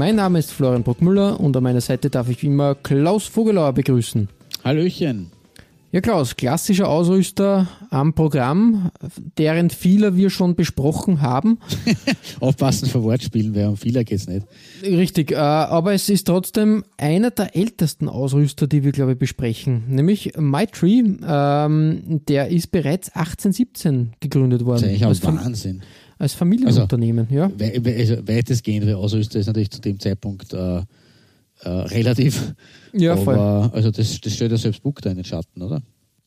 Mein Name ist Florian Bruckmüller und an meiner Seite darf ich wie immer Klaus Vogelauer begrüßen. Hallöchen. Ja, Klaus, klassischer Ausrüster am Programm, deren vieler wir schon besprochen haben. Aufpassen vor Wortspielen, weil um vieler geht's nicht. Richtig, äh, aber es ist trotzdem einer der ältesten Ausrüster, die wir, glaube ich, besprechen, nämlich MyTree. Ähm, der ist bereits 1817 gegründet worden. Das ist eigentlich ein Wahnsinn. Als Familienunternehmen, ja. We we also weitestgehend Ausrüster ist natürlich zu dem Zeitpunkt äh, äh, relativ. Ja, voll. aber also das, das stellt ja selbst Buck da in den Schatten, oder?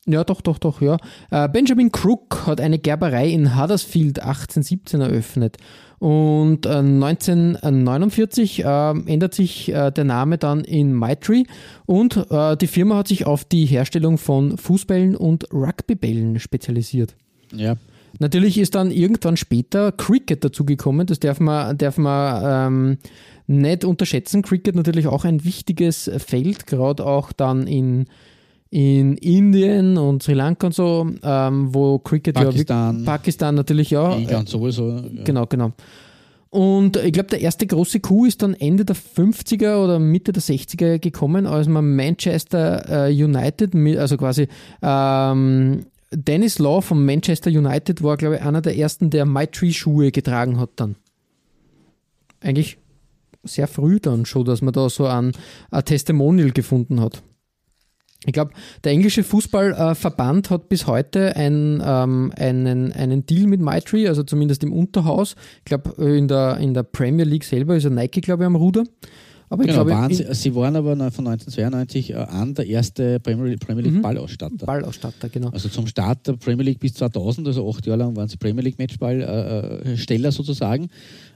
Ja, doch, doch, doch, ja. Äh, Benjamin Crook hat eine Gerberei in Huddersfield 1817 eröffnet. Und äh, 1949 äh, ändert sich äh, der Name dann in Maitree und äh, die Firma hat sich auf die Herstellung von Fußbällen und Rugbybällen spezialisiert. Ja. Natürlich ist dann irgendwann später Cricket dazugekommen, das darf man, darf man ähm, nicht unterschätzen. Cricket natürlich auch ein wichtiges Feld, gerade auch dann in, in Indien und Sri Lanka und so, ähm, wo Cricket Pakistan. ja Pakistan natürlich ja. England sowieso. Ja. Genau, genau. Und ich glaube, der erste große Coup ist dann Ende der 50er oder Mitte der 60er gekommen, als man Manchester äh, United, also quasi ähm, Dennis Law von Manchester United war, glaube ich, einer der ersten, der MyTree-Schuhe getragen hat dann. Eigentlich sehr früh dann schon, dass man da so ein, ein Testimonial gefunden hat. Ich glaube, der englische Fußballverband hat bis heute ein, ähm, einen, einen Deal mit MyTree, also zumindest im Unterhaus. Ich glaube, in der, in der Premier League selber ist ja Nike, glaube ich, am Ruder. Aber Genau, glaube, waren sie, sie waren aber von 1992 äh, an der erste Premier, Premier League Mhm. Ballausstatter. Ballausstatter, genau. Also zum Start der Premier League bis 2000, also acht Jahre lang waren sie Premier League Matchballsteller sozusagen.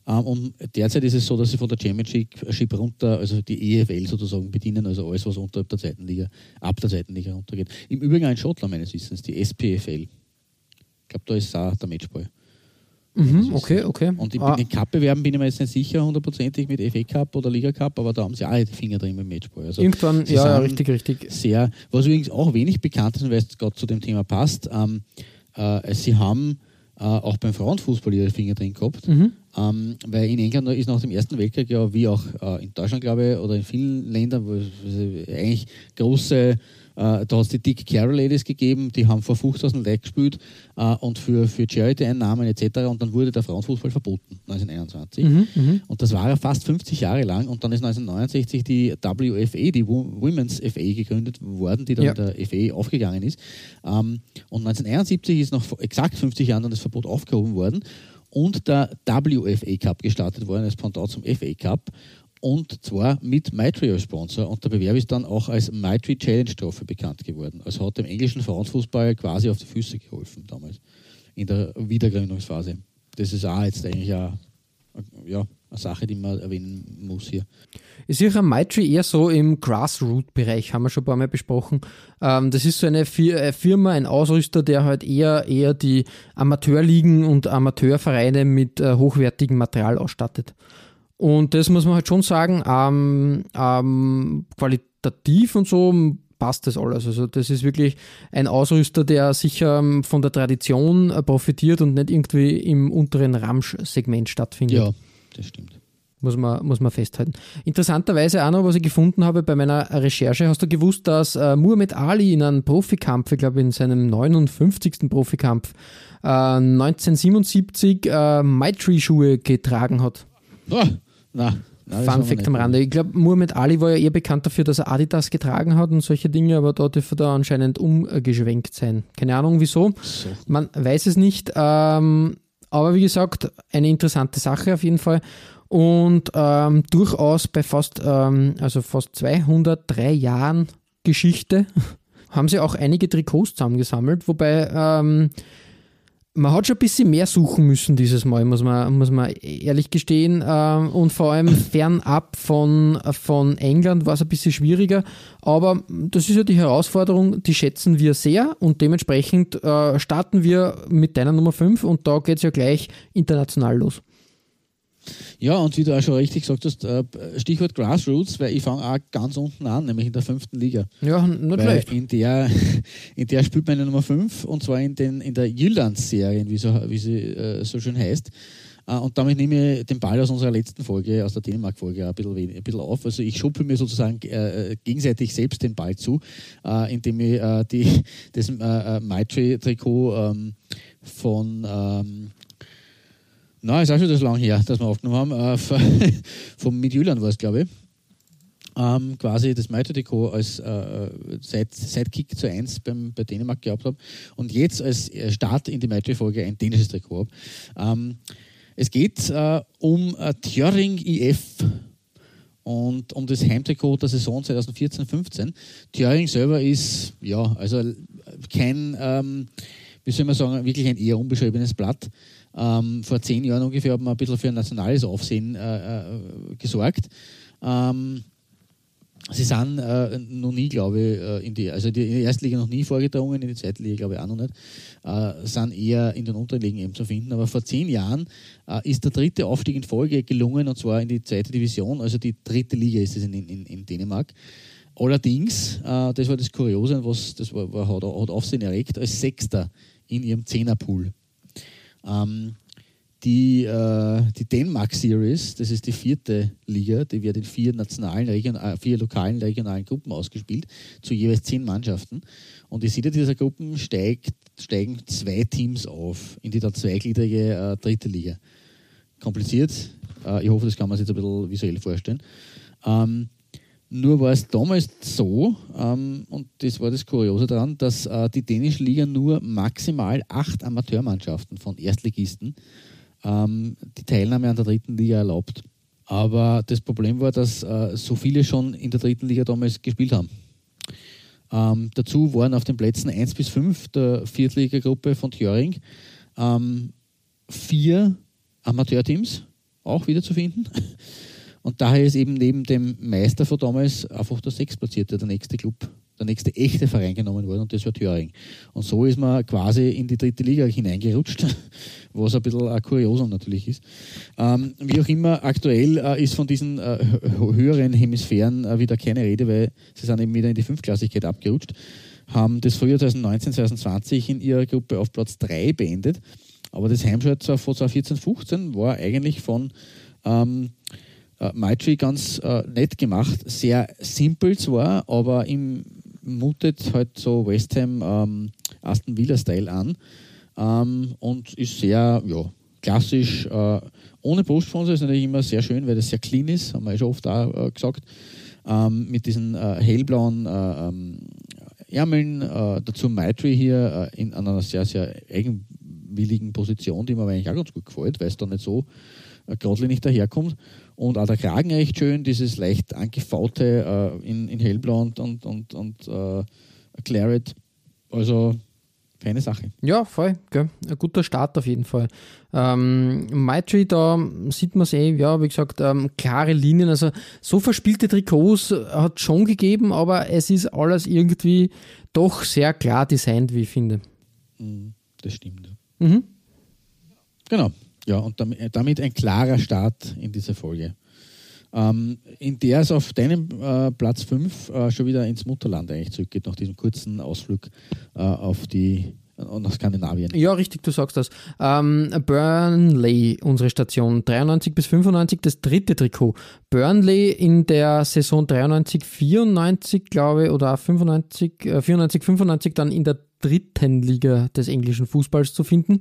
Ähm, und derzeit ist es so, dass sie von der Championship runter, also die EFL sozusagen bedienen, also alles, was unterhalb der zweiten Liga, ab der zweiten Liga runtergeht. Im Übrigen auch in Schottland meines Wissens, die SPFL. Ich glaube, da ist auch der Matchball. Mhm, okay, okay. Und in Ah, den Cup-Bewerben bin ich mir jetzt nicht sicher, hundertprozentig mit FA Cup oder Liga Cup, aber da haben sie auch die Finger drin im Matchball. Also irgendwann, ja, richtig, richtig. sehr, was übrigens auch wenig bekannt ist, weil es gerade zu dem Thema passt, ähm, äh, sie haben äh, auch beim Frauenfußball ihre Finger drin gehabt, Mhm. ähm, weil in England ist nach dem Ersten Weltkrieg ja, wie auch äh, in Deutschland, glaube ich, oder in vielen Ländern, wo es eigentlich große, äh, da hat es die Dick Carroll Ladies gegeben, die haben vor 50.000 Leuten gespielt äh, und für, für Charity-Einnahmen etc. Und dann wurde der Frauenfußball verboten, 1921. Mhm, mhm. Und das war ja fast 50 Jahre lang. Und dann ist 1969 die WFA, die Wo- Women's FA, gegründet worden, die dann Ja. der FA aufgegangen ist. Ähm, und 1971 ist nach exakt 50 Jahren dann das Verbot aufgehoben worden und der WFA Cup gestartet worden, als Pendant zum FA Cup. Und zwar mit MyTree als Sponsor. Und der Bewerb ist dann auch als MyTree Challenge Trophy bekannt geworden. Also hat dem englischen Frauenfußball quasi auf die Füße geholfen damals, in der Wiedergründungsphase. Das ist auch jetzt eigentlich eine, ja, eine Sache, die man erwähnen muss hier. Ich sehe MyTree eher so im Grassroot-Bereich, haben wir schon ein paar Mal besprochen. Ähm, das ist so eine Fi- Firma, ein Ausrüster, der halt eher, eher die Amateurligen und Amateurvereine mit äh, hochwertigem Material ausstattet. Und das muss man halt schon sagen, ähm, ähm, qualitativ und so passt das alles. Also das ist wirklich ein Ausrüster, der sicher ähm, von der Tradition äh, profitiert und nicht irgendwie im unteren Ramsch-Segment stattfindet Ja, das stimmt. muss man, muss man festhalten. Interessanterweise auch noch, was ich gefunden habe bei meiner Recherche, hast du gewusst, dass äh, Muhammad Ali in einem Profikampf, ich glaube in seinem 59. Profikampf, äh, 1977 äh, MyTree-Schuhe getragen hat. Oh, Nein, das Fun Fact am Rande. Ich glaube, Muhammad Ali war ja eher bekannt dafür, dass er Adidas getragen hat und solche Dinge, aber da dürfte er anscheinend umgeschwenkt sein. Keine Ahnung wieso. So. Man weiß es nicht. Ähm, aber wie gesagt, eine interessante Sache auf jeden Fall. Und ähm, durchaus bei fast, ähm, also fast 203 Jahren Geschichte haben sie auch einige Trikots zusammengesammelt, wobei ähm, man hat schon ein bisschen mehr suchen müssen dieses Mal, muss man, muss man ehrlich gestehen. Ähm, und vor allem fernab von, von England war es ein bisschen schwieriger. Aber das ist ja die Herausforderung, die schätzen wir sehr und dementsprechend äh, starten wir mit deiner Nummer 5 und da geht es ja gleich international los. Ja, und wie du auch schon richtig gesagt hast, äh, Stichwort Grassroots, weil ich fange auch ganz unten an, nämlich in der fünften Liga. Ja, nicht schlecht. in der, in der spielt meine Nummer 5 und zwar in, den, in der Jyllands-Serie, wie, so, wie sie äh, so schön heißt. Äh, und damit nehme ich den Ball aus unserer letzten Folge, aus der Dänemark-Folge, ein bisschen, ein bisschen auf. Also ich schuppe mir sozusagen äh, äh, gegenseitig selbst den Ball zu, äh, indem ich äh, die, das äh, Maitri-Trikot ähm, von ähm, na, ist auch schon das lang her, dass wir aufgenommen haben. Äh, vom Midtjylland war es, glaube ich. Ähm, quasi das Maito-Trikot als äh, Side- Sidekick zu 1 beim, bei Dänemark gehabt habe und jetzt als äh, Start in die Maito-Folge ein dänisches Trikot habe. Ähm, es geht äh, um äh, Thjöring IF und um das Heimtrikot der Saison 2014-15. Thjöring selber ist, ja, also äh, kein, ähm, wie soll man sagen, wirklich ein eher unbeschriebenes Blatt. Ähm, vor zehn Jahren ungefähr haben wir ein bisschen für ein nationales Aufsehen äh, äh, gesorgt. Ähm, sie sind äh, noch nie, glaube ich, äh, in die, also die, in der ersten Liga noch nie vorgedrungen, in die zweite Liga, glaube ich, auch noch nicht. Äh, sind eher in den unteren Ligen eben zu finden. Aber vor zehn Jahren äh, ist der dritte Aufstieg in Folge gelungen und zwar in die zweite Division, also die dritte Liga ist es in, in, in Dänemark. Allerdings, äh, das war das Kuriose, was das war, war, hat, hat Aufsehen erregt, als Sechster in ihrem Zehnerpool. Ähm, die, äh, die Denmark Series, das ist die vierte Liga, die wird in vier nationalen, region, äh, vier lokalen, regionalen Gruppen ausgespielt, zu jeweils zehn Mannschaften. Und in jeder dieser Gruppen steigt, steigen zwei Teams auf in die dann zweigliedrige äh, dritte Liga. Kompliziert, äh, ich hoffe, das kann man sich jetzt ein bisschen visuell vorstellen. Ähm, nur war es damals so, ähm, und das war das Kuriose daran, dass äh, die dänische Liga nur maximal acht Amateurmannschaften von Erstligisten ähm, die Teilnahme an der dritten Liga erlaubt. Aber das Problem war, dass äh, so viele schon in der dritten Liga damals gespielt haben. Ähm, dazu waren auf den Plätzen 1 bis 5 der Viertligagruppe von Thjöring ähm, vier Amateurteams auch wieder zu finden. Und daher ist eben neben dem Meister von damals einfach der Sechstplatzierte, der nächste Club, der nächste echte Verein genommen worden und das war Thüringen. Und so ist man quasi in die dritte Liga hineingerutscht, was ein bisschen ein Kuriosum natürlich ist. Ähm, wie auch immer, aktuell äh, ist von diesen äh, hö- höheren Hemisphären äh, wieder keine Rede, weil sie sind eben wieder in die Fünftklassigkeit abgerutscht, haben das Frühjahr 2019, 2020 in ihrer Gruppe auf Platz 3 beendet. Aber das Heimschalt von 2014, 15 war eigentlich von ähm, äh, Maitri ganz äh, nett gemacht. Sehr simpel zwar, aber im mutet halt so West Ham ähm, Aston Villa-Style an ähm, und ist sehr ja, klassisch. Äh, ohne Brustsponsor ist natürlich immer sehr schön, weil das sehr clean ist, haben wir ja schon oft auch äh, gesagt. Ähm, mit diesen äh, hellblauen äh, ähm, Ärmeln, dazu Maitri hier in einer sehr, sehr eigenwilligen Position, die mir eigentlich auch ganz gut gefällt, weil es da nicht so äh, geradlinig daherkommt. Und auch der Kragen recht schön, dieses leicht angefaute äh, in, in hellblau und, und, und, und äh, Claret. Also feine Sache. Ja, voll. Gell? Ein guter Start auf jeden Fall. Ähm, Maitri, da sieht man es eh, ja, wie gesagt, ähm, klare Linien. Also so verspielte Trikots hat schon gegeben, aber es ist alles irgendwie doch sehr klar designt, wie ich finde. Mhm, Das stimmt. Mhm. Genau. Ja, und damit, damit ein klarer Start in diese Folge. Ähm, in der es auf deinem äh, Platz 5 äh, schon wieder ins Mutterland eigentlich zurückgeht, nach diesem kurzen Ausflug äh, auf die äh, nach Skandinavien. Ja, richtig, du sagst das. Ähm, Burnley, unsere Station, 93 bis 95, das dritte Trikot. Burnley in der Saison 93, 94, glaube ich, oder auch 95, äh, 94, 95 dann in der dritten Liga des englischen Fußballs zu finden.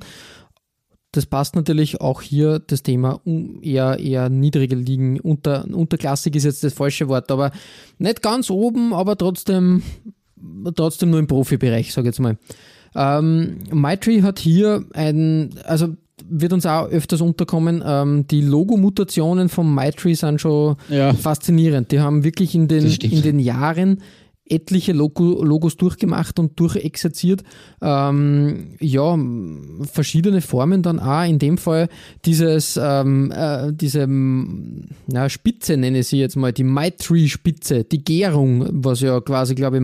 Das passt natürlich auch hier das Thema eher, eher niedrige Ligen. Unter, unterklassig ist jetzt das falsche Wort, aber nicht ganz oben, aber trotzdem, trotzdem nur im Profibereich, sage ich jetzt mal. Ähm, MyTree hat hier ein, also wird uns auch öfters unterkommen, ähm, die Logo-Mutationen von MyTree sind schon ja. faszinierend. Die haben wirklich in den, in den Jahren etliche Logo, Logos durchgemacht und durchexerziert. Ähm, ja, verschiedene Formen dann auch. In dem Fall dieses, ähm, äh, diese na, Spitze nenne ich sie jetzt mal, die Maitree-Spitze, die Gärung, was ja quasi, glaube ich,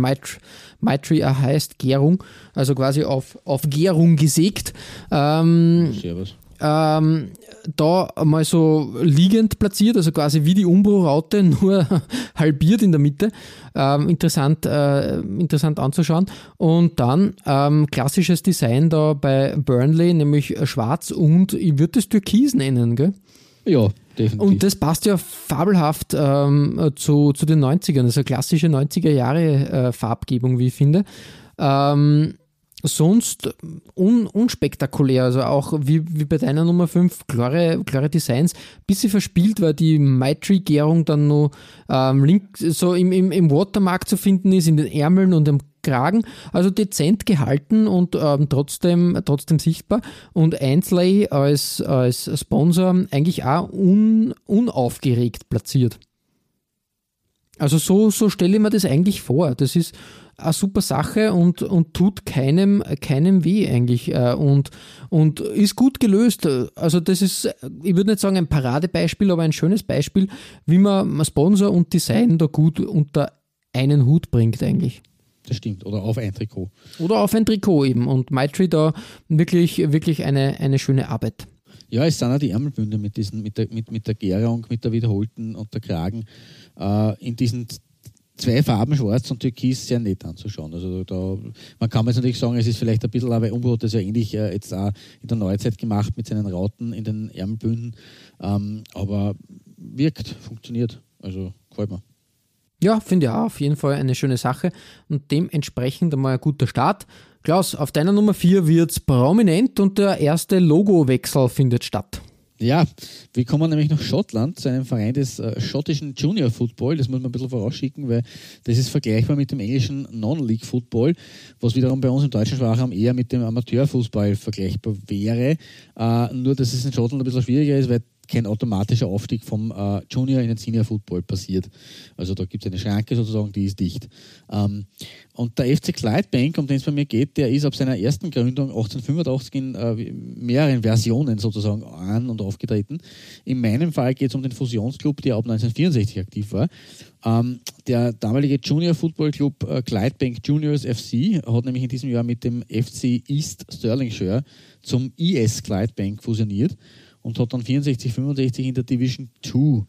Maitree heißt, Gärung, also quasi auf, auf Gärung gesägt. Ähm, Servus ähm, da mal so liegend platziert, also quasi wie die Umbro-Raute, nur halbiert in der Mitte. Ähm, interessant, äh, interessant anzuschauen. Und dann ähm, klassisches Design da bei Burnley, nämlich schwarz und ich würde es Türkis nennen, gell? Ja, definitiv. Und das passt ja fabelhaft ähm, zu, zu den 90ern, also klassische 90er Jahre äh, Farbgebung, wie ich finde. Ähm, sonst un, unspektakulär, also auch wie, wie bei deiner Nummer 5, klare, klare Designs. Bisschen verspielt war die Maitree-Gärung dann noch ähm, so im, im, im Watermark zu finden ist, in den Ärmeln und im Kragen. Also dezent gehalten und ähm, trotzdem, trotzdem sichtbar. Und Ainsley als, als Sponsor eigentlich auch un, unaufgeregt platziert. Also so, so stelle ich mir das eigentlich vor. Das ist eine super Sache und, und tut keinem, keinem weh eigentlich äh, und, und ist gut gelöst. Also das ist, ich würde nicht sagen ein Paradebeispiel, aber ein schönes Beispiel, wie man Sponsor und Design da gut unter einen Hut bringt eigentlich. Das stimmt. Oder auf ein Trikot. Oder auf ein Trikot eben. Und Maitri da wirklich, wirklich eine, eine schöne Arbeit. Ja, es sind auch die Ärmelbünde mit, diesen, mit, der, mit, mit der Gärung, mit der wiederholten und der Kragen äh, in diesen zwei Farben, schwarz und türkis, sehr nett anzuschauen. Also da, man kann jetzt natürlich sagen, es ist vielleicht ein bisschen, aber Umbro hat das ja ähnlich äh, jetzt auch in der Neuzeit gemacht mit seinen Rauten in den Ärmelbünden. Ähm, aber wirkt, funktioniert. Also gefällt mir. Ja, finde ich auch auf jeden Fall eine schöne Sache und dementsprechend einmal ein guter Start. Klaus, auf deiner Nummer 4 wird es prominent und der erste Logowechsel findet statt. Ja, wir kommen nämlich nach Schottland zu einem Verein des äh, schottischen Junior Football. Das muss man ein bisschen vorausschicken, weil das ist vergleichbar mit dem englischen Non-League Football, was wiederum bei uns im deutschen Sprachraum eher mit dem Amateurfußball vergleichbar wäre. Äh, nur, dass es in Schottland ein bisschen schwieriger ist, weil kein automatischer Aufstieg vom äh, Junior in den Senior Football passiert. Also da gibt es eine Schranke sozusagen, die ist dicht. Ähm, und der FC Clydebank, um den es bei mir geht, der ist ab seiner ersten Gründung 1885 in äh, mehreren Versionen sozusagen an- und aufgetreten. In meinem Fall geht es um den Fusionsclub, der ab 1964 aktiv war. Ähm, der damalige Junior Football Club äh, Clydebank Juniors FC hat nämlich in diesem Jahr mit dem FC East Stirlingshire zum IS Clydebank fusioniert und hat dann 64, 65 in der Division 2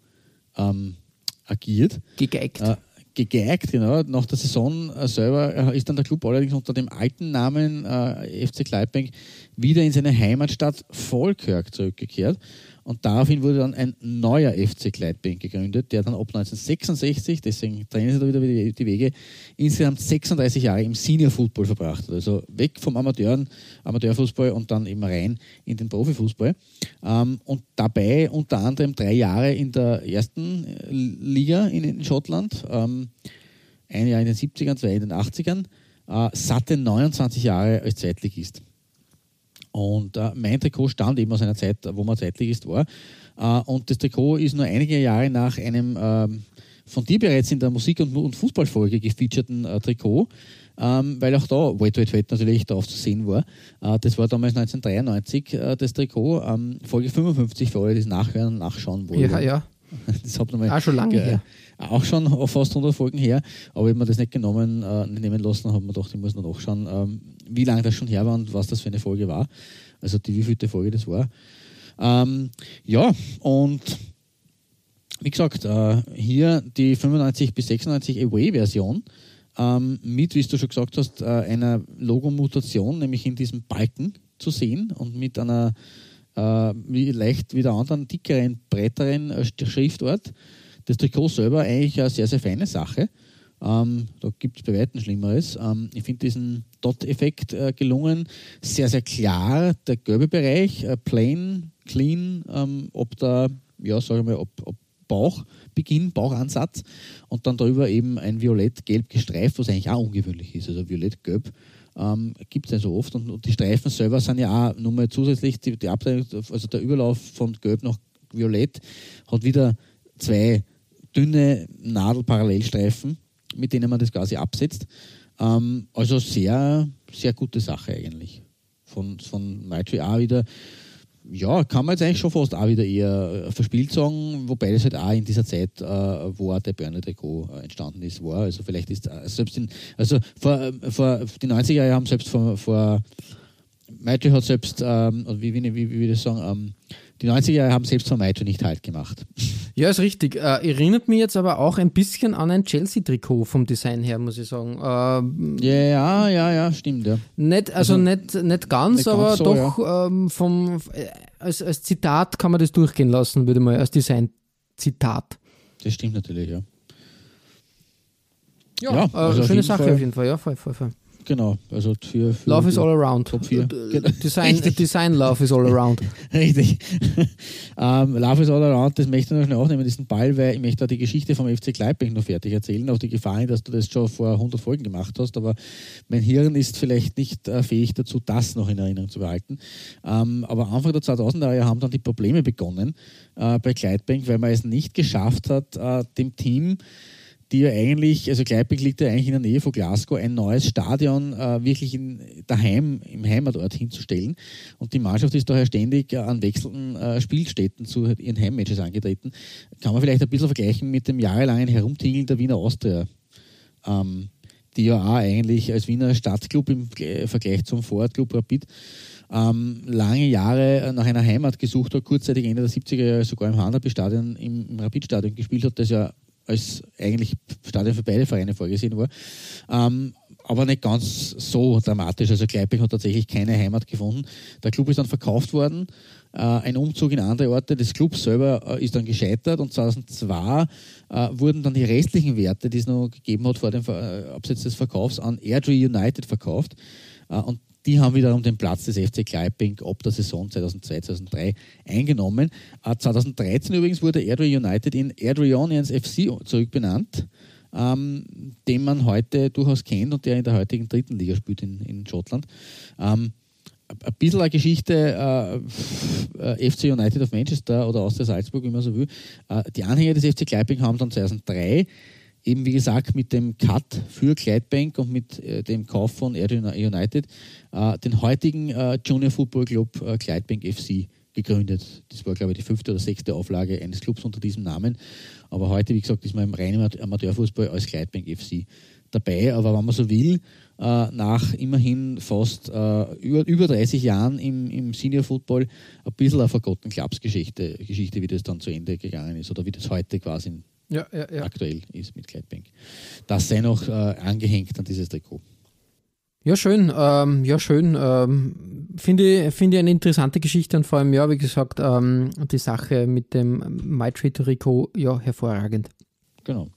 ähm, agiert. Gegeigt. Äh, gegeigt, genau. Nach der Saison äh, selber äh, ist dann der Club allerdings unter dem alten Namen äh, FC Clydebank wieder in seine Heimatstadt Falkirk zurückgekehrt und daraufhin wurde dann ein neuer FC Gleitbank gegründet, der dann ab 1966, deswegen trennen sich da wieder die Wege, insgesamt 36 Jahre im Senior Football verbracht hat. Also weg vom Amateuren, Amateurfußball und dann eben rein in den Profifußball. Ähm, und dabei unter anderem drei Jahre in der ersten äh, Liga in, Schottland, ähm, ein Jahr in den 70ern, zwei in den 80ern, äh, satte 29 Jahre als Zweitligist. Und äh, mein Trikot stammt eben aus einer Zeit, wo man Zweitligist war. Äh, und das Trikot ist nur einige Jahre nach einem ähm, von dir bereits in der Musik- und, und Fußballfolge gefeaturten äh, Trikot, ähm, weil auch da Wait, Wait, Wait natürlich drauf zu sehen war. Äh, das war damals 1993 äh, das Trikot, ähm, Folge 55 für alle, die es nachhören und nachschauen wollen. Ja, ja. Das hat nochmal, auch schon lange her. Auch schon fast 100 Folgen her, aber ich habe mir das nicht genommen, äh, nehmen lassen, habe mir gedacht, ich muss noch nachschauen, ähm, wie lange das schon her war und was das für eine Folge war. Also die wievielte Folge das war. Ähm, ja, und wie gesagt, äh, hier die 95 bis 96 Away-Version ähm, mit, wie du schon gesagt hast, äh, einer Logo-Mutation, nämlich in diesem Balken zu sehen und mit einer äh, leicht wieder anderen, dickeren, breiteren äh, Schriftart. Das Trikot selber eigentlich eine sehr, sehr feine Sache. Ähm, da gibt es bei Weitem Schlimmeres. Ähm, ich finde diesen Dot-Effekt äh, gelungen. Sehr, sehr klar der gelbe Bereich, äh, plain, clean, ähm, ob da, ja, sage ich mal, ob, ob Bauchbeginn, Bauchansatz und dann darüber eben ein violett-gelb gestreift, was eigentlich auch ungewöhnlich ist. Also violett-gelb ähm, gibt es ja so oft und, und, die Streifen selber sind ja auch nur mal zusätzlich, die, die Abteilung, also der Überlauf von gelb nach violett hat wieder zwei dünne Nadelparallelstreifen, mit denen man das quasi absetzt. Ähm, also sehr, sehr gute Sache eigentlich. Von, von Maitri auch wieder ja, kann man jetzt eigentlich schon fast auch wieder eher äh, verspielt sagen, wobei das halt auch in dieser Zeit, äh, wo auch der Berner Trikot äh, entstanden ist, war. Also vielleicht ist äh, selbst in, also vor, äh, vor die 90er Jahre haben selbst vor, vor Maite hat selbst, ähm, wie, wie, wie, wie würde ich sagen, ähm, die 90er Jahre haben selbst von Maito nicht halt gemacht. Ja, ist richtig. Äh, erinnert mich jetzt aber auch ein bisschen an ein Chelsea-Trikot vom Design her, muss ich sagen. Äh, ja, ja, ja, stimmt, ja. Nicht, also, also nicht, nicht ganz, nicht aber ganz so, doch ja. ähm, vom, äh, als, als Zitat kann man das durchgehen lassen, würde man als Design-Zitat. Das stimmt natürlich, ja. Ja, ja äh, also schöne Sache Fall, auf jeden Fall, ja, voll, voll, voll. Genau, also für, für Love is all around. Top 4. Genau. Design, Design Love is all around. Richtig. ähm, Love is all around, das möchte ich noch schnell aufnehmen, diesen Ball, weil ich möchte da die Geschichte vom FC Gleitbeck noch fertig erzählen, auf die Gefahr dass du das schon vor 100 Folgen gemacht hast, aber mein Hirn ist vielleicht nicht äh, fähig dazu, das noch in Erinnerung zu behalten. Ähm, aber Anfang der 2000er Jahre haben dann die Probleme begonnen äh, bei Gleitbank, weil man es nicht geschafft hat, äh, dem Team die ja eigentlich, also Gleipzig liegt ja eigentlich in der Nähe von Glasgow, ein neues Stadion äh, wirklich in, daheim, im Heimatort hinzustellen. Und die Mannschaft ist daher ständig äh, an wechselnden äh, Spielstätten zu ihren Heimmatches angetreten. Kann man vielleicht ein bisschen vergleichen mit dem jahrelangen Herumtingeln der Wiener Austria. Ähm, die ja auch eigentlich als Wiener Stadtclub im Vergleich zum Vorortclub Rapid ähm, lange Jahre nach einer Heimat gesucht hat, kurzzeitig Ende der 70er Jahre sogar im Hanapi-Stadion, im, im Rapid-Stadion gespielt hat, das ja als eigentlich Stadion für beide Vereine vorgesehen war. Ähm, aber nicht ganz so dramatisch. Also Gleipzig hat tatsächlich keine Heimat gefunden. Der Club ist dann verkauft worden. Äh, ein Umzug in andere Orte des Clubs selber äh, ist dann gescheitert und 2002 äh, wurden dann die restlichen Werte, die es noch gegeben hat vor dem äh, Absatz des Verkaufs, an Airdrie United verkauft. Äh, und die haben wiederum den Platz des FC Gleiping ab der Saison 2002-2003 eingenommen. 2013 äh, übrigens wurde Airdrie United in Airdrieonians FC zurückbenannt, ähm, den man heute durchaus kennt und der in der heutigen dritten Liga spielt in, in Schottland. Ähm, ein bisschen eine Geschichte äh, FC United of Manchester oder Austria Salzburg, wie man so will. Äh, die Anhänger des FC Gleiping haben dann 2003 eben wie gesagt mit dem Cut für Clydebank und mit äh, dem Kauf von Air United äh, den heutigen äh, Junior Football Club äh, Clydebank FC gegründet. Das war, glaube ich, die fünfte oder sechste Auflage eines Clubs unter diesem Namen. Aber heute, wie gesagt, ist man im reinen Amateurfußball als Clydebank FC dabei. Aber wenn man so will, äh, nach immerhin fast äh, über, über 30 Jahren im, im Senior Football ein bisschen eine vergotten Klapsgeschichte, Geschichte, wie das dann zu Ende gegangen ist oder wie das heute quasi ja, ja, ja. aktuell ist mit Gleitbank. Das sei noch äh, angehängt an dieses Trikot. Ja, schön. Ähm, ja, schön. Ähm, finde, finde eine interessante Geschichte und vor allem, ja, wie gesagt, ähm, die Sache mit dem MyTree-Trikot, ja, hervorragend. Genau.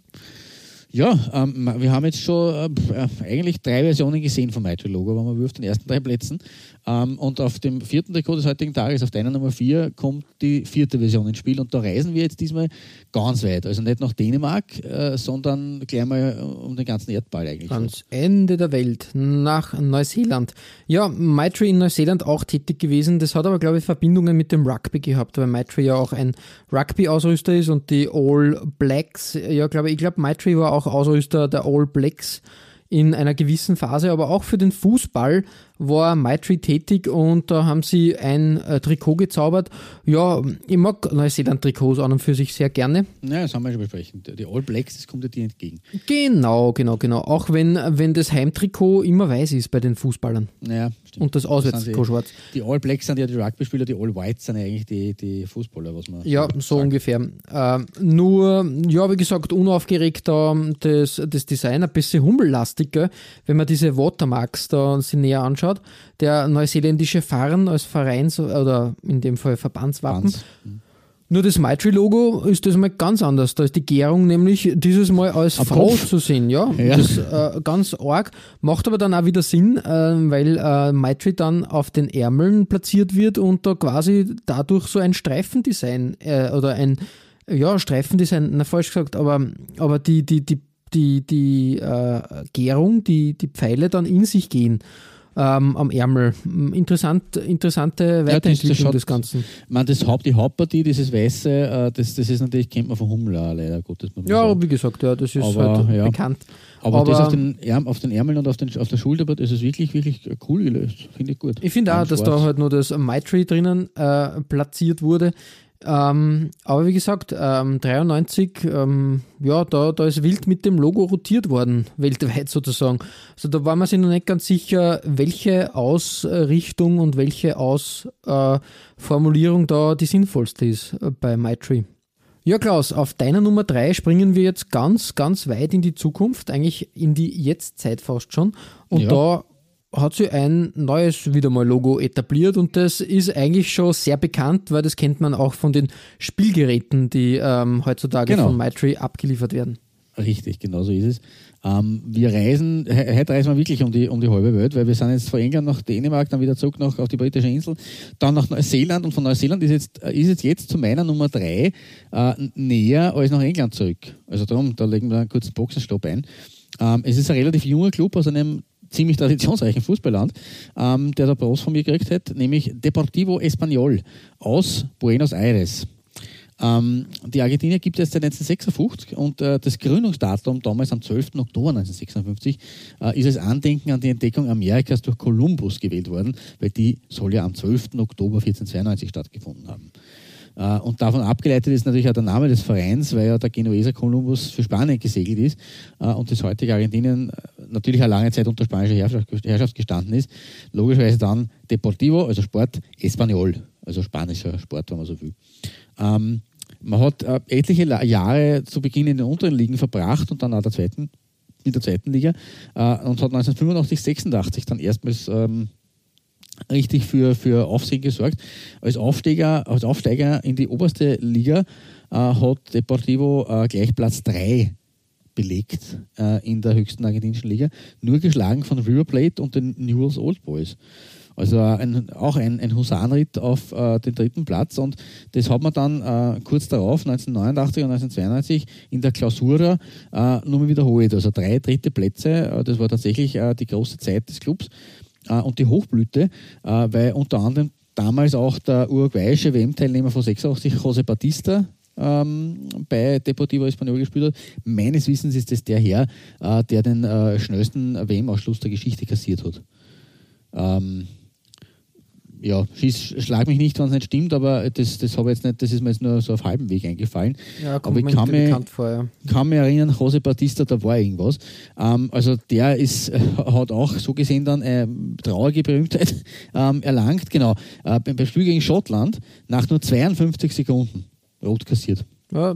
Ja, ähm, wir haben jetzt schon äh, eigentlich drei Versionen gesehen vom MyTree-Logo, wenn man wirft den ersten drei Plätzen. Ähm, und auf dem vierten Trikot des heutigen Tages, auf deiner Nummer 4, kommt die vierte Version ins Spiel. Und da reisen wir jetzt diesmal ganz weit. Also nicht nach Dänemark, äh, sondern gleich mal um den ganzen Erdball eigentlich. Ans Ende der Welt, nach Neuseeland. Ja, Maitrey in Neuseeland auch tätig gewesen. Das hat aber, glaube ich, Verbindungen mit dem Rugby gehabt, weil Maitrey ja auch ein Rugby-Ausrüster ist und die All Blacks, ja, glaube ich, ich glaube, Maitrey war auch Ausrüster der All Blacks in einer gewissen Phase, aber auch für den Fußball war Maitri tätig und da haben sie ein äh, Trikot gezaubert. Ja, ich mag Neuseeland-Trikots an und für sich sehr gerne. Ja, das haben wir schon besprochen. Die All Blacks, das kommt ja dir entgegen. Genau, genau, genau. Auch wenn, wenn das Heimtrikot immer weiß ist bei den Fußballern. Ja, stimmt. Und das Auswärtstrikot schwarz. Die All Blacks sind ja die Rugby-Spieler, die All Whites sind ja eigentlich die, die Fußballer, was man. Ja, so sagt. ungefähr. Äh, nur, ja, wie gesagt, unaufgeregt da das, das Design, ein bisschen hummellastig, wenn man diese Watermarks da sich näher anschaut angeschaut. Der neuseeländische Farn als Vereins- oder in dem Fall Verbandswappen. Mhm. Nur das Maitri-Logo ist das mal ganz anders. Da ist die Gärung nämlich dieses Mal als Am V Kopf. zu sehen. Ja, Ja. das äh, ganz arg. Macht aber dann auch wieder Sinn, äh, weil äh, Maitri dann auf den Ärmeln platziert wird und da quasi dadurch so ein Streifendesign äh, oder ein ja, Streifendesign, na falsch gesagt, aber, aber die, die, die, die, die äh, Gärung, die, die Pfeile dann in sich gehen. Ähm, am Ärmel. Interessant, interessante das- das Weiterentwicklung schaut- des Ganzen. Meine, das Haupt, die Hauptpartie, dieses Weiße, äh, das, das ist natürlich, kennt man von Hummel auch, leider Gottes. man Ja, sagen. wie gesagt, ja, das ist Aber, halt ja. bekannt. Aber, das aber- auf den, Ärm, auf den Ärmeln und auf, den, auf der Schulter, das ist wirklich, wirklich cool gelöst. Finde ich gut. Ich finde auch, dass da halt nur das Maitri drinnen äh, platziert wurde. Ähm, aber wie gesagt, ähm, 93, ähm, ja, da, da ist wild mit dem Logo rotiert worden, weltweit sozusagen. Also da war man sich noch nicht ganz sicher, welche Ausrichtung und welche Ausformulierung da die sinnvollste ist äh, bei Maitri. Ja, Klaus, auf deiner Nummer 3 springen wir jetzt ganz, ganz weit in die Zukunft, eigentlich in die Jetztzeit fast schon. Und Ja. da hat sie ein neues wieder mal Logo etabliert und das ist eigentlich schon sehr bekannt, weil das kennt man auch von den Spielgeräten, die ähm, heutzutage Genau. von Maitri abgeliefert werden. Richtig, genau so ist es. Ähm, wir reisen, he- heute reisen wir wirklich um die, um die halbe Welt, weil wir sind jetzt von England nach Dänemark, dann wieder zurück nach, auf die britische Insel, dann nach Neuseeland und von Neuseeland ist jetzt, äh, ist jetzt, jetzt zu meiner Nummer drei äh, näher als nach England zurück. Also darum, da legen wir einen kurzen Boxenstopp ein. Ähm, es ist ein relativ junger Club aus einem ziemlich traditionsreichen Fußballland, ähm, der da Bros von mir gekriegt hat, nämlich Deportivo Español aus Buenos Aires. Ähm, die Argentinier gibt es seit 1956 und äh, das Gründungsdatum damals am 12. Oktober 1956 äh, ist als Andenken an die Entdeckung Amerikas durch Kolumbus gewählt worden, weil die soll ja am 12. Oktober 1492 stattgefunden haben. Äh, und davon abgeleitet ist natürlich auch der Name des Vereins, weil ja der Genueser Kolumbus für Spanien gesegelt ist äh, und das heutige Argentinien äh, natürlich eine lange Zeit unter spanischer Herrschaft, gestanden ist. Logischerweise dann Deportivo, also Sport, Espanyol, also spanischer Sport, wenn man so will. Ähm, man hat etliche Jahre zu Beginn in den unteren Ligen verbracht und dann auch der zweiten, in der zweiten Liga und hat 1985, 86 dann erstmals ähm, richtig für, für Aufsehen gesorgt. Als Aufsteiger, als Aufsteiger in die oberste Liga äh, hat Deportivo äh, gleich Platz 3 belegt äh, in der höchsten argentinischen Liga, nur geschlagen von River Plate und den Newell's Old Boys. Also äh, ein, auch ein, ein Husarenritt auf äh, den dritten Platz und das hat man dann äh, kurz darauf, 1989 und 1992, in der Klausura äh, nur mal wiederholt. Also drei dritte Plätze, äh, das war tatsächlich äh, die große Zeit des Clubs und die Hochblüte, äh, weil unter anderem damals auch der uruguayische WM-Teilnehmer von 86, José Batista, ähm, bei Deportivo Español gespielt hat. Meines Wissens ist das der Herr, äh, der den äh, schnellsten WM-Ausschluss der Geschichte kassiert hat. Ähm, ja, schieß, schlag mich nicht, wenn es nicht stimmt, aber das, das habe ich jetzt nicht, das ist mir jetzt nur so auf halbem Weg eingefallen. Ja, aber kommt ich mir kann bekannt vor, ja. kann mich erinnern, Jose Batista, da war irgendwas. Ähm, also der ist, äh, hat auch so gesehen dann äh, traurige Berühmtheit ähm, erlangt. Genau, äh, beim, beim Spiel gegen Schottland nach nur 52 Sekunden rot kassiert. ja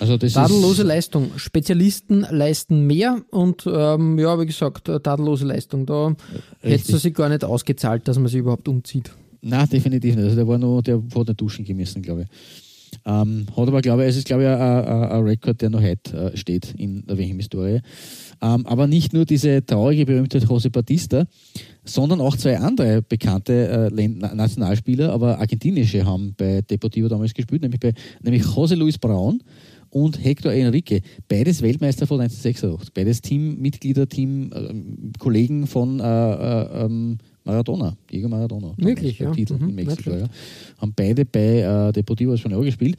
Also das tadellose ist, Leistung. Spezialisten leisten mehr und ähm, ja, wie gesagt, äh, tadellose Leistung. Da hätte es sich gar nicht ausgezahlt, dass man sich überhaupt umzieht. Nein, definitiv nicht. Also der war nur, der hat nicht duschen gemessen, glaube ich. Ähm, hat aber, glaube ich, es ist, glaube ich, ein, Rekord, der noch heute äh, steht in der WM-Historie. Ähm, aber nicht nur diese traurige Berühmtheit Jose Batista, sondern auch zwei andere bekannte äh, Na- Nationalspieler, aber argentinische, haben bei Deportivo damals gespielt, nämlich, bei, nämlich José Luis Braun und Hector Enrique, beides Weltmeister von 1986, beides Teammitglieder, Team, ähm, Kollegen von äh, äh, ähm, Maradona, Diego Maradona. Wirklich, ja. Titel Mhm, in Mexiko, ja. Haben beide bei äh, Deportivo Español gespielt.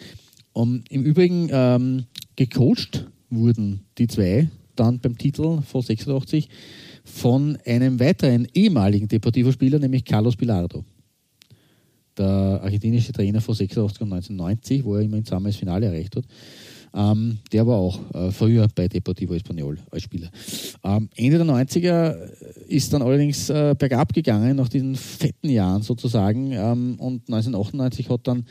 Um, Im Übrigen ähm, gecoacht wurden die zwei dann beim Titel von 86 von einem weiteren ehemaligen Deportivo-Spieler, nämlich Carlos Bilardo. Der argentinische Trainer von 86 und 1990, wo er immer zusammen das Finale erreicht hat. Ähm, der war auch äh, früher bei Deportivo Español als Spieler. Ähm, Ende der 90er ist dann allerdings äh, bergab gegangen, nach diesen fetten Jahren sozusagen. Ähm, und 1998 hat dann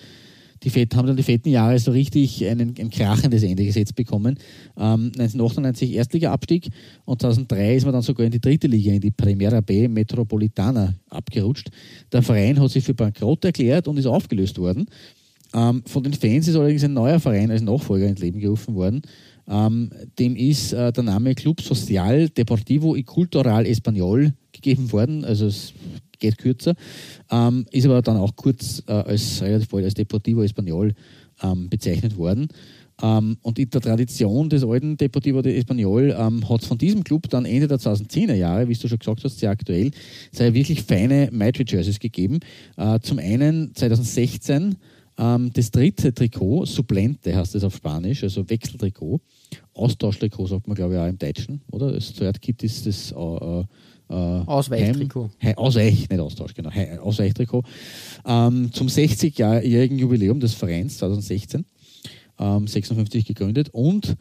die Fett, haben dann die fetten Jahre so richtig einen, ein krachendes Ende gesetzt bekommen. Ähm, 1998 Erstliga-Abstieg und 2003 ist man dann sogar in die dritte Liga, in die Primera B Metropolitana abgerutscht. Der Verein hat sich für Bankrott erklärt und ist aufgelöst worden. Ähm, von den Fans ist allerdings ein neuer Verein als Nachfolger ins Leben gerufen worden. Ähm, dem ist äh, der Name Club Social Deportivo y Cultural Español gegeben worden, also es geht kürzer, ähm, ist aber dann auch kurz äh, als relativ bald als Deportivo Español ähm, bezeichnet worden. Ähm, und in der Tradition des alten Deportivo de Español ähm, hat es von diesem Club dann Ende der 2010er Jahre, wie du schon gesagt hast, sehr aktuell, sehr wirklich feine Maitri-Jerseys gegeben. Äh, zum einen 2016 ähm, das dritte Trikot, Suplente heißt es auf Spanisch, also Wechseltrikot. Austauschtrikot sagt man, glaube ich, auch im Deutschen, oder? Das Third-Kit ist das äh, äh, Ausweichtrikot. Ausweich, nicht Austausch, genau. Ausweichtrikot. Ähm, zum 60-jährigen Jubiläum des Vereins 2016, ähm, 56 gegründet und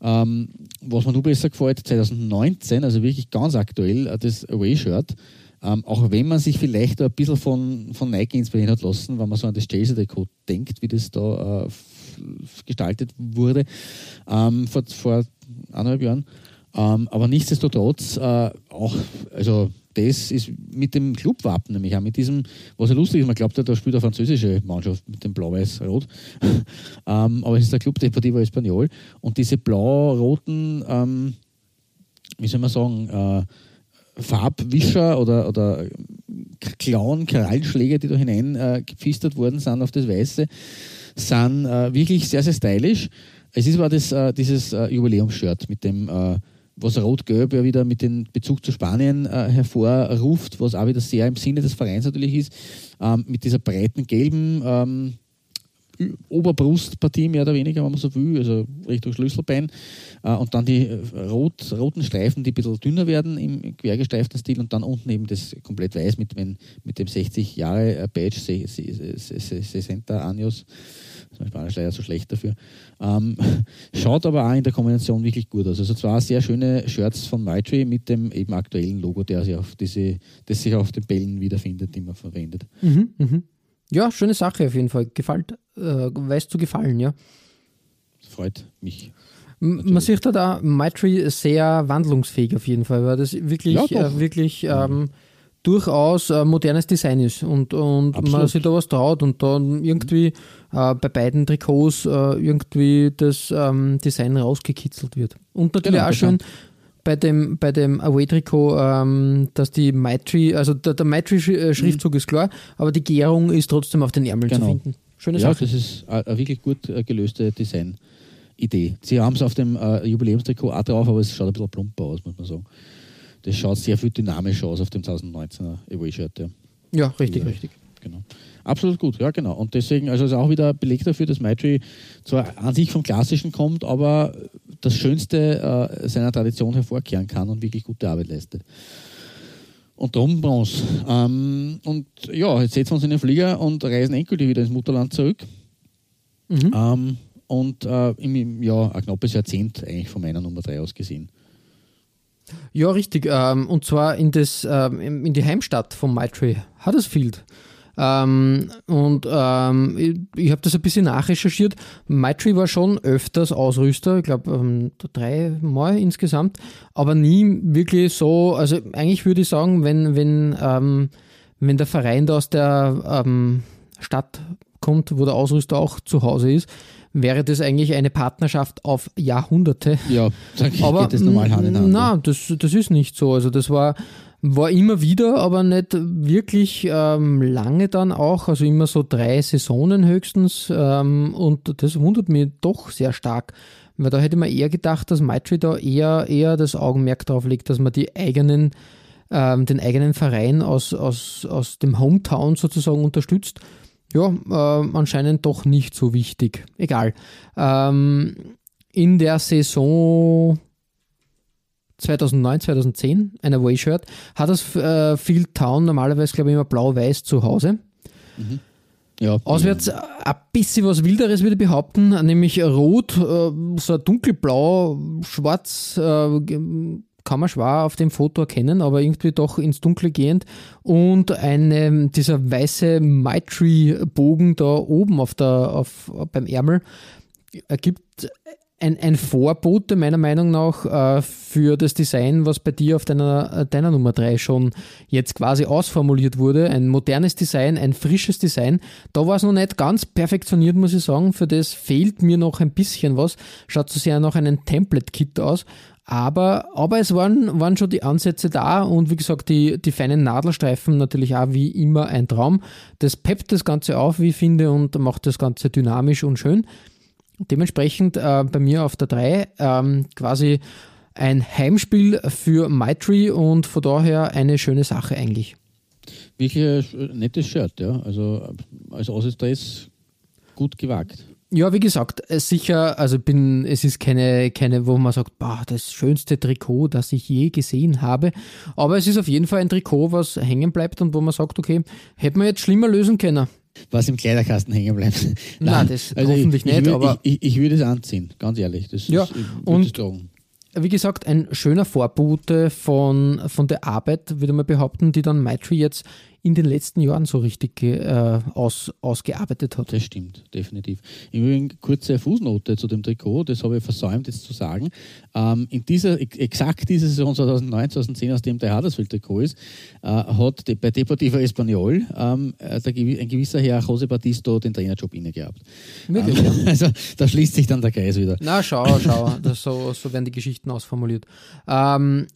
ähm, was mir nur besser gefällt, 2019, also wirklich ganz aktuell, äh, das Away-Shirt ähm, auch wenn man sich vielleicht ein bisschen von, von Nike inspirieren hat lassen, wenn man so an das Chelsea-Trikot denkt, wie das da äh, gestaltet wurde ähm, vor, vor anderthalb Jahren. Ähm, aber nichtsdestotrotz äh, auch, also das ist mit dem Clubwappen, nämlich auch mit diesem, was ja lustig ist, man glaubt ja, da spielt eine französische Mannschaft mit dem Blau-Weiß-Rot. ähm, aber es ist der Club Deportivo Español und diese blau-roten, ähm, wie soll man sagen, äh, Farbwischer oder, oder Klauen, Krallenschläger, die da hinein äh, gepfistert worden sind auf das Weiße, sind äh, wirklich sehr, sehr stylisch. Es ist aber das, äh, dieses äh, Jubiläumsshirt mit dem, äh, was Rot-Gelb ja wieder mit dem Bezug zu Spanien äh, hervorruft, was auch wieder sehr im Sinne des Vereins natürlich ist, ähm, mit dieser breiten gelben ähm, Oberbrustpartie mehr oder weniger, wenn man so will, also Richtung Schlüsselbein. Äh, und dann die äh, rot, roten Streifen, die ein bisschen dünner werden im quergestreiften Stil und dann unten eben das komplett weiß mit, mit dem 60 Jahre äh, Badge, 60 Años. Das ist Spanisch leider so schlecht dafür. Ähm, schaut aber auch in der Kombination wirklich gut aus. Also zwei sehr schöne Shirts von Maitri mit dem eben aktuellen Logo, der sich auf diese, das sich auf den Bällen wiederfindet, die man verwendet. Mhm, mh. Ja, schöne Sache auf jeden Fall. Gefällt, äh, weiß zu gefallen, ja. Freut mich. Natürlich. Man sieht da, da Maitri sehr wandlungsfähig auf jeden Fall, weil das wirklich, ja, äh, wirklich ähm, durchaus äh, modernes Design ist und, und man sich da was traut und dann irgendwie äh, bei beiden Trikots äh, irgendwie das ähm, Design rausgekitzelt wird. Und natürlich genau, auch schön bei dem, bei dem Away-Trikot, ähm, dass die Maitri, also der, der Maitri-Schriftzug mhm. ist klar, aber die Gärung ist trotzdem auf den Ärmeln genau. zu finden. Schöne ja, Sache. das ist eine wirklich gut äh, gelöste Design-Idee. Sie haben es auf dem äh, Jubiläumstrikot auch drauf, aber es schaut ein bisschen plumper aus, muss man sagen. Das schaut sehr viel dynamischer aus auf dem 2019er Away-Shirt. Ja. ja, richtig, ja. richtig. Genau. Absolut gut, ja genau. Und deswegen, also ist auch wieder Beleg dafür, dass Maitri zwar an sich vom Klassischen kommt, aber das Schönste äh, seiner Tradition hervorkehren kann und wirklich gute Arbeit leistet. Und darum Bronze. Ähm, und ja, jetzt setzen wir uns in den Flieger und reisen endgültig wieder ins Mutterland zurück. Mhm. Ähm, und äh, im ja, ein knappes Jahrzehnt eigentlich von meiner Nummer 3 aus gesehen. Ja, richtig. Ähm, und zwar in, das, ähm, in die Heimstadt von Maitri, Huddersfield. Ähm, und ähm, ich, ich habe das ein bisschen nachrecherchiert. Maitri war schon öfters Ausrüster, ich glaube ähm, dreimal insgesamt, aber nie wirklich so, also eigentlich würde ich sagen, wenn, wenn, ähm, wenn der Verein da aus der ähm, Stadt kommt, wo der Ausrüster auch zu Hause ist, wäre das eigentlich eine Partnerschaft auf Jahrhunderte. Ja, da aber, geht das normal Hand in Hand. Nein, das, das ist nicht so. Also das war war immer wieder, aber nicht wirklich ähm, lange dann auch, also immer so drei Saisonen höchstens. Ähm, und das wundert mich doch sehr stark, weil da hätte man eher gedacht, dass Maitri da eher, eher das Augenmerk darauf legt, dass man die eigenen, ähm, den eigenen Verein aus, aus, aus dem Hometown sozusagen unterstützt. Ja, äh, anscheinend doch nicht so wichtig. Egal. Ähm, in der Saison 2009, 2010, ein Away-Shirt, hat das äh, Field Town normalerweise, glaube ich, immer blau-weiß zu Hause. Mhm. Ja. Auswärts ein bisschen was Wilderes, würde ich behaupten, nämlich rot, äh, so dunkelblau, schwarz, äh, kann man schwer auf dem Foto erkennen, aber irgendwie doch ins Dunkle gehend. Und eine, dieser weiße Maitri-Bogen da oben auf der, auf, beim Ärmel ergibt ein, ein Vorbote meiner Meinung nach äh, für das Design, was bei dir auf deiner, äh, deiner Nummer 3 schon jetzt quasi ausformuliert wurde. Ein modernes Design, ein frisches Design. Da war es noch nicht ganz perfektioniert, muss ich sagen. Für das fehlt mir noch ein bisschen was. Schaut so sehr nach einem Template-Kit aus. Aber, aber es waren, waren schon die Ansätze da und wie gesagt, die, die feinen Nadelstreifen natürlich auch wie immer ein Traum. Das peppt das Ganze auf, wie ich finde, und macht das Ganze dynamisch und schön. Dementsprechend äh, bei mir auf der 3 ähm, quasi ein Heimspiel für Maitri und von daher eine schöne Sache eigentlich. Wirklich ein nettes Shirt, ja. Also als Außenstress gut gewagt. Ja, wie gesagt, sicher, also bin, es ist keine, keine, wo man sagt, boah, das schönste Trikot, das ich je gesehen habe. Aber es ist auf jeden Fall ein Trikot, was hängen bleibt und wo man sagt, okay, hätte man jetzt schlimmer lösen können. Was im Kleiderkasten hängen bleibt. Nein, Nein das also hoffentlich ich, nicht, ich, aber. Ich, ich, würde es anziehen, ganz ehrlich. Das ja, ist, und wie gesagt, ein schöner Vorbote von, von der Arbeit, würde man behaupten, die dann Maitri jetzt in den letzten Jahren so richtig äh, aus, ausgearbeitet hat. Das stimmt, definitiv. Im Übrigen kurze Fußnote zu dem Trikot, das habe ich versäumt jetzt zu sagen. Ähm, in dieser, exakt dieser Saison 2009, 2010, aus dem der Huddersfield-Trikot ist, äh, hat die, bei Deportivo Español ähm, äh, der, ein gewisser Herr José Batisto den Trainerjob inne gehabt. Wirklich, ähm, Also da schließt sich dann der Kreis wieder. Na, schau, schau, das so, so werden die Geschichten ausformuliert. Ähm,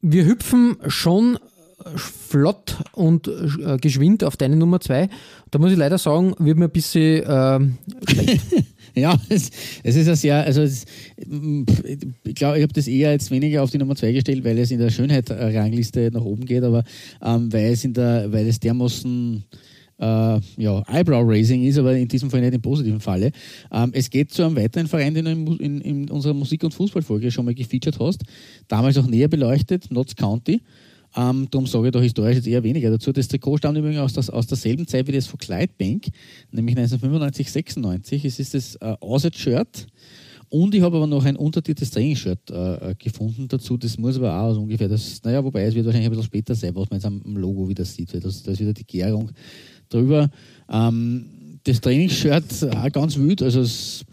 wir hüpfen schon flott und äh, geschwind auf deine Nummer 2. Da muss ich leider sagen, wird mir ein bisschen äh, schlecht. ja, es, es, ist ja sehr, also es, ich glaube, ich habe das eher jetzt weniger auf die Nummer 2 gestellt, weil es in der Schönheit-Rangliste nach oben geht, aber ähm, weil es in der, weil es dermaßen äh, ja, Eyebrow-Raising ist, aber in diesem Fall nicht im positiven Falle. Ähm, es geht zu einem weiteren Verein, den du in, in, in unserer Musik- und Fußballfolge schon mal gefeatured hast, damals auch näher beleuchtet, Notts County. Ähm, darum sage ich da historisch jetzt eher weniger dazu. Das Trikot stammt übrigens aus, das, aus derselben Zeit wie das von Clydebank, nämlich 1995, 96. Es ist das äh, Auswärts-Shirt. Und ich habe aber noch ein untertiteltes Trainingsshirt äh, äh, gefunden dazu. Das muss aber auch so ungefähr das, naja, wobei es wird wahrscheinlich ein bisschen später sein, was man jetzt am Logo wieder sieht, weil das, das ist wieder die Gärung drüber. Ähm, das Trainingsshirt auch ganz wild, also es,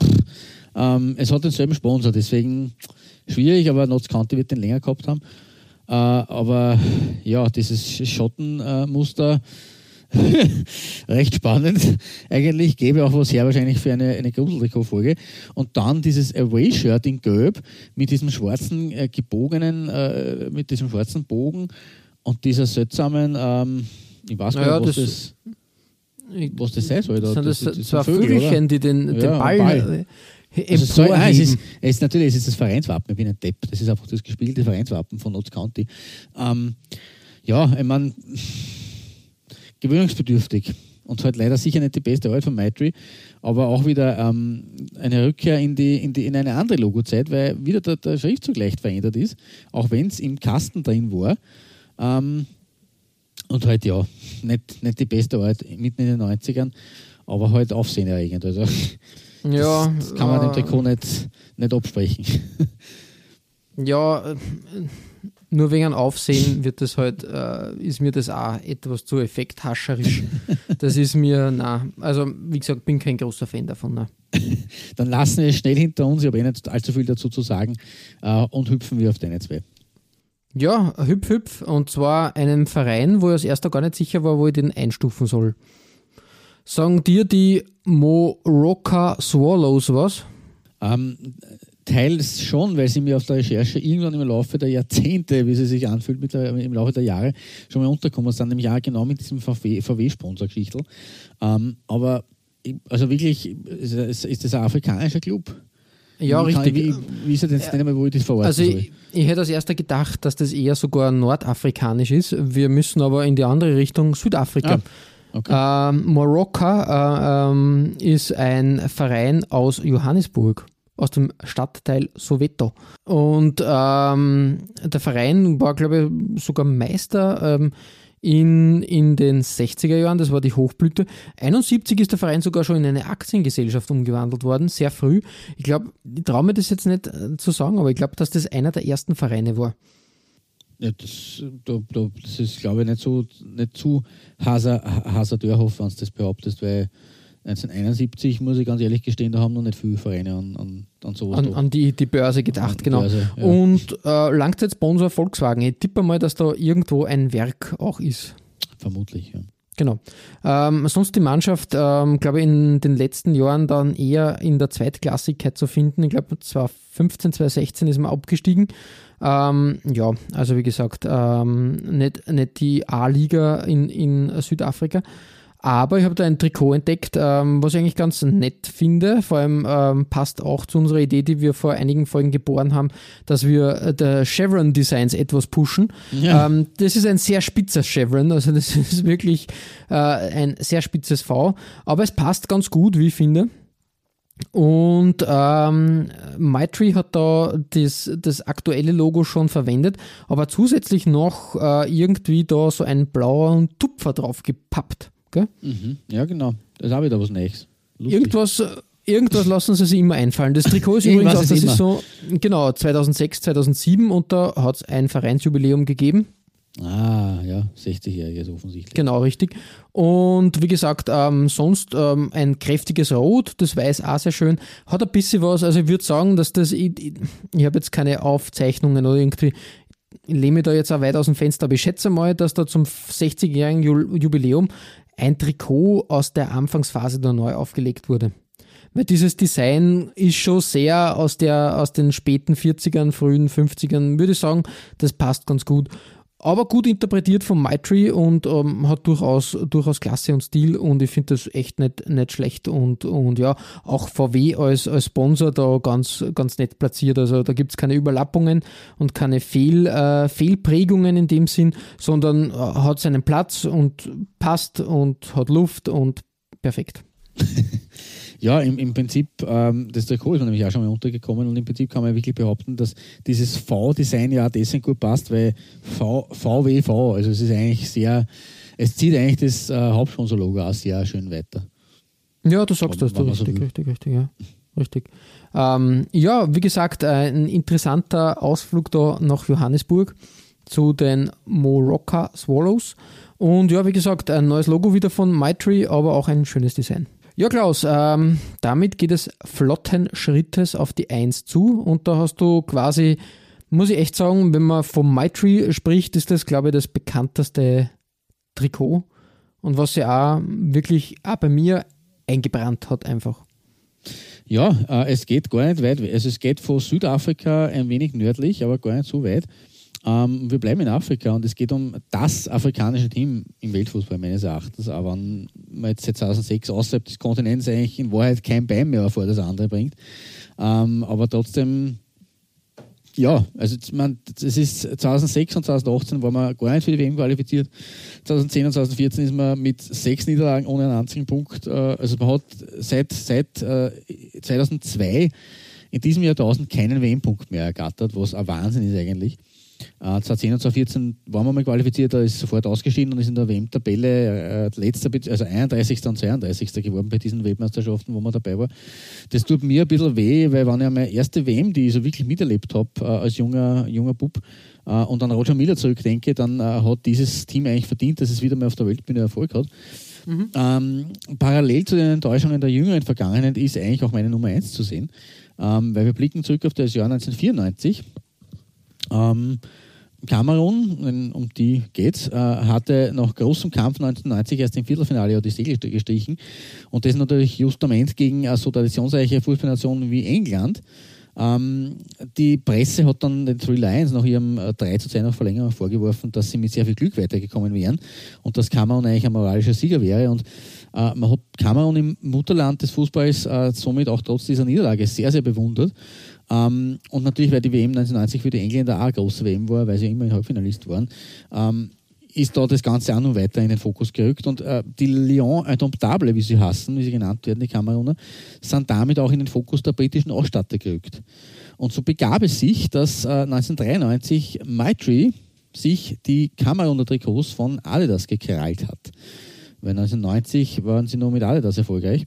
ähm, es hat denselben Sponsor, deswegen schwierig, aber Notts County wird den länger gehabt haben. Äh, aber ja, dieses Schottenmuster recht spannend. Eigentlich gäbe auch was her wahrscheinlich für eine, eine Gruseltrikot-Folge. Und dann dieses Away-Shirt in Gelb mit diesem schwarzen äh, gebogenen, äh, mit diesem schwarzen Bogen und dieser seltsamen, ähm, ich weiß gar nicht, was das, das, was das sein soll. Da. Sind das, das, das zwei Vögel, Vögelchen, die den, den Ja, Ball, Ball. Äh, also soll, nein, es, ist, es ist natürlich es ist das Vereinswappen, ich bin ein Depp. Das ist einfach das gespiegelte Vereinswappen von Notts County. Ähm, ja, ich meine, gewöhnungsbedürftig und halt leider sicher nicht die beste Art von Maitri, aber auch wieder ähm, eine Rückkehr in, die, in, die, in eine andere Logozeit, weil wieder der, der Schriftzug leicht verändert ist, auch wenn es im Kasten drin war. Ähm, und halt ja, nicht, nicht die beste Art mitten in den 90ern, aber halt aufsehenerregend. Also Ja, das kann man dem Trikot nicht, nicht absprechen. Ja, äh, nur wegen Aufsehen wird das halt, äh, ist mir das auch etwas zu effekthascherisch. Das ist mir, na, also wie gesagt, bin kein großer Fan davon. Na. Dann lassen wir es schnell hinter uns, ich habe eh nicht allzu viel dazu zu sagen äh, und hüpfen wir auf deine zwei. Ja, hüpf, hüpf, und zwar einem Verein, wo ich als erster gar nicht sicher war, wo ich den einstufen soll. Sagen dir die Moroka Swallows was? Ähm, teils schon, weil sie mir auf der Recherche irgendwann im Laufe der Jahrzehnte, wie sie sich anfühlt, mit der, im Laufe der Jahre schon mal unterkommen sind, nämlich auch genau mit diesem VW-Sponsor-Geschichtel. Ähm, aber also wirklich, ist, ist ist das ein afrikanischer Club? Ja, wie kann- richtig. Wie, wie ist er denn jetzt nicht wo ich das verorten Also soll? ich, ich hätte als erster gedacht, dass das eher sogar nordafrikanisch ist. Wir müssen aber in die andere Richtung Südafrika. Ah, okay. Ähm, Morocca äh, ähm, ist ein Verein aus Johannesburg, aus dem Stadtteil Soweto. Und ähm, der Verein war, glaube ich, sogar Meister ähm, in, in den 60er Jahren, das war die Hochblüte. 71 ist der Verein sogar schon in eine Aktiengesellschaft umgewandelt worden, sehr früh. Ich glaube, ich traue mir das jetzt nicht äh, zu sagen, aber ich glaube, dass das einer der ersten Vereine war. Ja, das, da, da, das ist, glaube ich, nicht, so, nicht zu Haser, Hasardörhof, wenn du das behauptest, weil 1971, muss ich ganz ehrlich gestehen, da haben noch nicht viele Vereine an, an, an sowas. An, an die, die Börse gedacht, An genau. Börse, ja. Und äh, Langzeitsponsor Volkswagen. Ich tippe mal, dass da irgendwo ein Werk auch ist. Vermutlich, ja. Genau. Ähm, sonst die Mannschaft, ähm, glaube ich, in den letzten Jahren dann eher in der Zweitklassigkeit zu finden. Ich glaube, 2015, 2016 ist man abgestiegen. Ähm, ja, also wie gesagt, ähm, nicht, nicht die A-Liga in, in Südafrika. Aber ich habe da ein Trikot entdeckt, ähm, was ich eigentlich ganz nett finde. Vor allem ähm, passt auch zu unserer Idee, die wir vor einigen Folgen geboren haben, dass wir äh, der Chevron Designs etwas pushen. Ja. Ähm, das ist ein sehr spitzer Chevron, also das ist wirklich äh, ein sehr spitzes V. Aber es passt ganz gut, wie ich finde. Und ähm, Maitri hat da das, das aktuelle Logo schon verwendet, aber zusätzlich noch äh, irgendwie da so einen blauen Tupfer drauf gepappt. Mhm. Ja, genau. Das ist auch wieder was Neues. Lustig. Irgendwas, irgendwas lassen sie sich immer einfallen. Das Trikot ist übrigens auch, das ist so, genau, 2006, 2007 und da hat es ein Vereinsjubiläum gegeben. Ah, ja, 60-jähriges offensichtlich. Genau, richtig. Und wie gesagt, ähm, sonst ähm, ein kräftiges Rot, das Weiß auch sehr schön. Hat ein bisschen was, also ich würde sagen, dass das, ich, ich, ich habe jetzt keine Aufzeichnungen oder irgendwie, ich lehne mich da jetzt auch weit aus dem Fenster, aber ich schätze mal, dass da zum 60-jährigen Ju- Jubiläum ein Trikot aus der Anfangsphase da neu aufgelegt wurde. Weil dieses Design ist schon sehr aus, der, aus den späten 40ern, frühen 50ern, würde ich sagen, das passt ganz gut. Aber gut interpretiert von Maitri und ähm, hat durchaus, durchaus Klasse und Stil und ich finde das echt nicht, nicht schlecht und, und ja, auch VW als, als Sponsor da ganz, ganz nett platziert. Also da gibt es keine Überlappungen und keine Fehl, äh, Fehlprägungen in dem Sinn, sondern äh, hat seinen Platz und passt und hat Luft und perfekt. Ja, im, im Prinzip, ähm, das Trikot ist mir nämlich auch schon mal untergekommen und im Prinzip kann man wirklich behaupten, dass dieses V-Design ja auch deswegen gut passt, weil v, VWV, also es ist eigentlich sehr, es zieht eigentlich das äh, Hauptsponsor-Logo auch sehr schön weiter. Ja, du sagst das, du man so richtig, richtig, richtig, ja. Richtig. Ähm, ja, wie gesagt, äh, ein interessanter Ausflug da nach Johannesburg zu den Morocca Swallows. Und ja, wie gesagt, ein neues Logo wieder von Maitri, aber auch ein schönes Design. Ja, Klaus, ähm, damit geht es flotten Schrittes auf die 1 zu und da hast du quasi, muss ich echt sagen, wenn man vom Maitri spricht, ist das, glaube ich, das bekannteste Trikot und was sie auch wirklich auch bei mir eingebrannt hat einfach. Ja, äh, es geht gar nicht weit. Also es geht von Südafrika ein wenig nördlich, aber gar nicht so weit. Ähm, wir bleiben in Afrika und es geht um das afrikanische Team im Weltfußball meines Erachtens. Aber wenn man jetzt seit 2006 außerhalb des Kontinents eigentlich in Wahrheit kein Bein mehr vor das andere bringt. Ähm, aber trotzdem, ja, also man, es ist 2006 und 2018 war man gar nicht für die WM qualifiziert. 2010 und 2014 ist man mit sechs Niederlagen ohne einen einzigen Punkt. Äh, also man hat seit, seit äh, 2002 in diesem Jahrtausend keinen WM-Punkt mehr ergattert, was ein Wahnsinn ist eigentlich. Äh, 2010 und 2014 waren wir mal qualifiziert, da ist sofort ausgeschieden und ist in der WM-Tabelle äh, letzter, also 31. und 32. geworden bei diesen Weltmeisterschaften, wo man dabei war. Das tut mir ein bisschen weh, weil ich an meine erste WM, die ich so wirklich miterlebt habe, äh, als junger, junger Bub, äh, und an Roger Miller zurückdenke, dann äh, hat dieses Team eigentlich verdient, dass es wieder mal auf der Weltbühne Erfolg hat. Ähm, parallel zu den Enttäuschungen der jüngeren Vergangenheit ist eigentlich auch meine Nummer 1 zu sehen, ähm, weil wir blicken zurück auf das Jahr 1994. Ähm, Kamerun, um die geht's, äh, hatte nach großem Kampf 1990 erst im Viertelfinale die Segel gestrichen. Und das natürlich justament gegen eine so traditionsreiche Fußballnation wie England. Ähm, die Presse hat dann den Three Lions nach ihrem äh, 3 zu 2 nach Verlängerung vorgeworfen, dass sie mit sehr viel Glück weitergekommen wären und dass Kamerun eigentlich ein moralischer Sieger wäre. Und äh, man hat Kamerun im Mutterland des Fußballs äh, somit auch trotz dieser Niederlage sehr, sehr bewundert. Ähm, und natürlich, weil die WM 1990 für die Engländer auch eine große WM war, weil sie immer Halbfinalist waren, ähm, ist da das Ganze auch noch weiter in den Fokus gerückt. Und äh, die Lyon Indomptable, wie sie heißen, wie sie genannt werden, die Kameruner, sind damit auch in den Fokus der britischen Ausstatter gerückt. Und so begab es sich, dass äh, 1993 Maitri sich die Kameruner Trikots von Adidas gekrallt hat. Weil 1990 waren sie nur mit Adidas erfolgreich.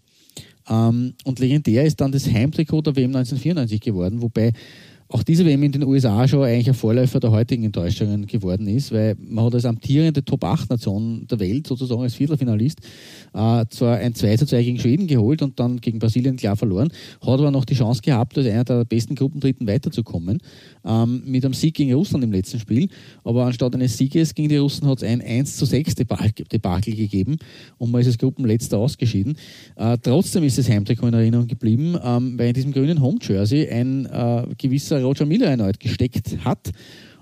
Ähm, und legendär ist dann das Heimtrikot der WM 1994 geworden, wobei auch diese WM in den USA schon eigentlich ein Vorläufer der heutigen Enttäuschungen geworden ist, weil man hat als amtierende Top-8-Nation der Welt sozusagen als Viertelfinalist äh, zwar ein 2 zu 2 gegen Schweden geholt und dann gegen Brasilien klar verloren, hat aber noch die Chance gehabt, als einer der besten Gruppendritten weiterzukommen, ähm, mit einem Sieg gegen Russland im letzten Spiel. Aber anstatt eines Sieges gegen die Russen hat es ein 1 zu 6 Debakel gegeben und man ist als Gruppenletzter ausgeschieden. Äh, trotzdem ist das Heimtrikot in Erinnerung geblieben, ähm, weil in diesem grünen Home-Jersey ein äh, gewisser Roger Miller erneut gesteckt hat.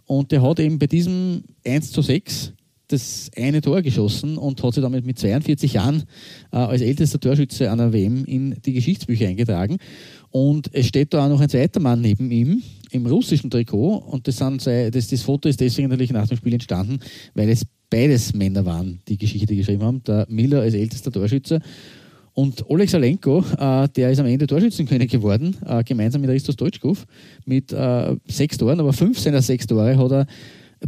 Und der hat eben bei diesem 1 zu 6 das eine Tor geschossen und hat sich damit mit 42 Jahren äh, als ältester Torschütze einer WM in die Geschichtsbücher eingetragen. Und es steht da auch noch ein zweiter Mann neben ihm im russischen Trikot. Und das, sind, das, das Foto ist deswegen natürlich nach dem Spiel entstanden, weil es beides Männer waren, die Geschichte geschrieben haben. Der Miller als ältester Torschütze und Oleg Salenko, äh, der ist am Ende Torschützenkönig geworden, äh, gemeinsam mit Ristos Deutschkov, mit äh, sechs Toren, aber fünf seiner sechs Tore hat er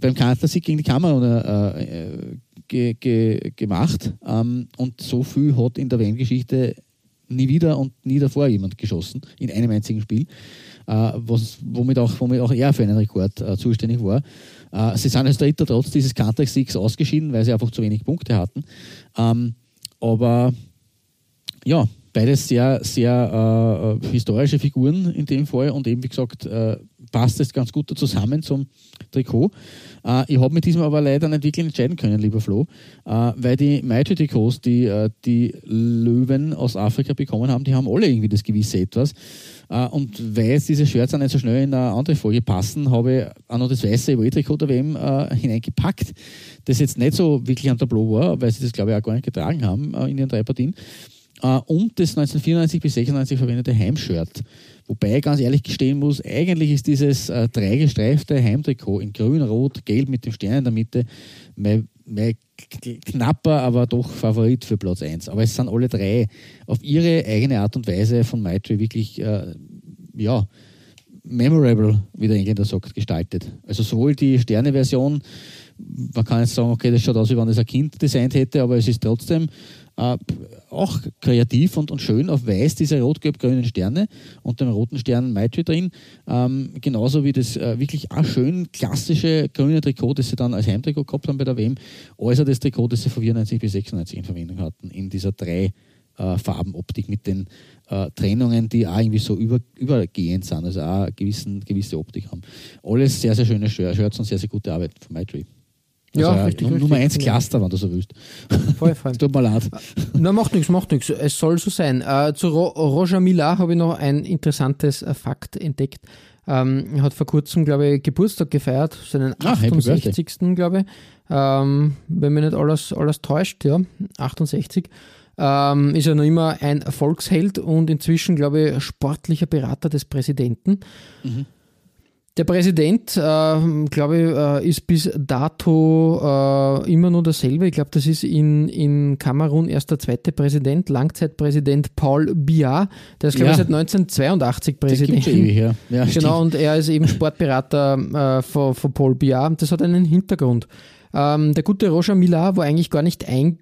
beim Kanzlersieg gegen die Kameruner äh, ge, ge, gemacht. Ähm, und so viel hat in der WM-Geschichte nie wieder und nie davor jemand geschossen, in einem einzigen Spiel, äh, was, womit, auch, womit auch er für einen Rekord äh, zuständig war. Äh, sie sind als Dritter trotz dieses Kanter-Siegs ausgeschieden, weil sie einfach zu wenig Punkte hatten. Ähm, aber ja, beides sehr, sehr äh, historische Figuren in dem Fall und eben, wie gesagt, äh, passt es ganz gut zusammen zum Trikot. Äh, ich habe mit diesem aber leider nicht wirklich entscheiden können, lieber Flo, äh, weil die Maitri-Trikots, die äh, die Löwen aus Afrika bekommen haben, die haben alle irgendwie das gewisse Etwas. Äh, und weil jetzt diese Shirts auch nicht so schnell in eine andere Folge passen, habe ich auch noch das weiße EWE-Trikot der WM hineingepackt, das jetzt nicht so wirklich am Tableau war, weil sie das, glaube ich, auch gar nicht getragen haben in ihren drei Partien äh, und das 1994 bis 96 verwendete Heimshirt. Wobei ich ganz ehrlich gestehen muss, eigentlich ist dieses äh, dreigestreifte Heimtrikot in grün, rot, gelb mit dem Stern in der Mitte mein, mein knapper, aber doch Favorit für Platz 1. Aber es sind alle drei auf ihre eigene Art und Weise von Maitri wirklich, äh, ja, memorable, wie der Engländer sagt, gestaltet. Also sowohl die Sterne-Version, man kann jetzt sagen, okay, das schaut aus, wie wenn das ein Kind designt hätte, aber es ist trotzdem äh, auch kreativ und, und schön auf weiß diese rot-gelb-grünen Sterne und dem roten Stern Maitri drin. Ähm, genauso wie das äh, wirklich auch schön klassische grüne Trikot, das sie dann als Heimtrikot gehabt haben bei der WM, also das Trikot, das sie von 94 bis 96 in Verwendung hatten, in dieser drei äh, Farbenoptik mit den äh, Trennungen, die auch irgendwie so über, übergehend sind, also auch gewissen, gewisse Optik haben. Alles sehr, sehr schöne Shirts und sehr, sehr gute Arbeit von Maitri. Also ja, richtig, Nummer richtig. eins Cluster, wenn du so willst. Voll, voll. Tut mir leid. Na, macht nichts, macht nichts. Es soll so sein. Äh, zu Ro Roger Millar habe ich noch ein interessantes äh, Fakt entdeckt. Ähm, er hat vor kurzem, glaube ich, Geburtstag gefeiert, seinen ah, 68. glaube ich. Ähm, wenn mich nicht alles, alles täuscht, ja, 68. Ähm, ist er noch immer ein Volksheld und inzwischen, glaube ich, sportlicher Berater des Präsidenten. Mhm. Der Präsident, äh, glaube ich, äh, ist bis dato äh, immer nur derselbe. Ich glaube, das ist in, in Kamerun erst der zweite Präsident, Langzeitpräsident Paul Biya. Der ist, glaube ja. ich, seit 1982 Präsident. Ewig, ja. ja. genau, und er ist eben Sportberater äh, von, von Paul Biya. Das hat einen Hintergrund. Ähm, der gute Roger Millar war eigentlich gar nicht ein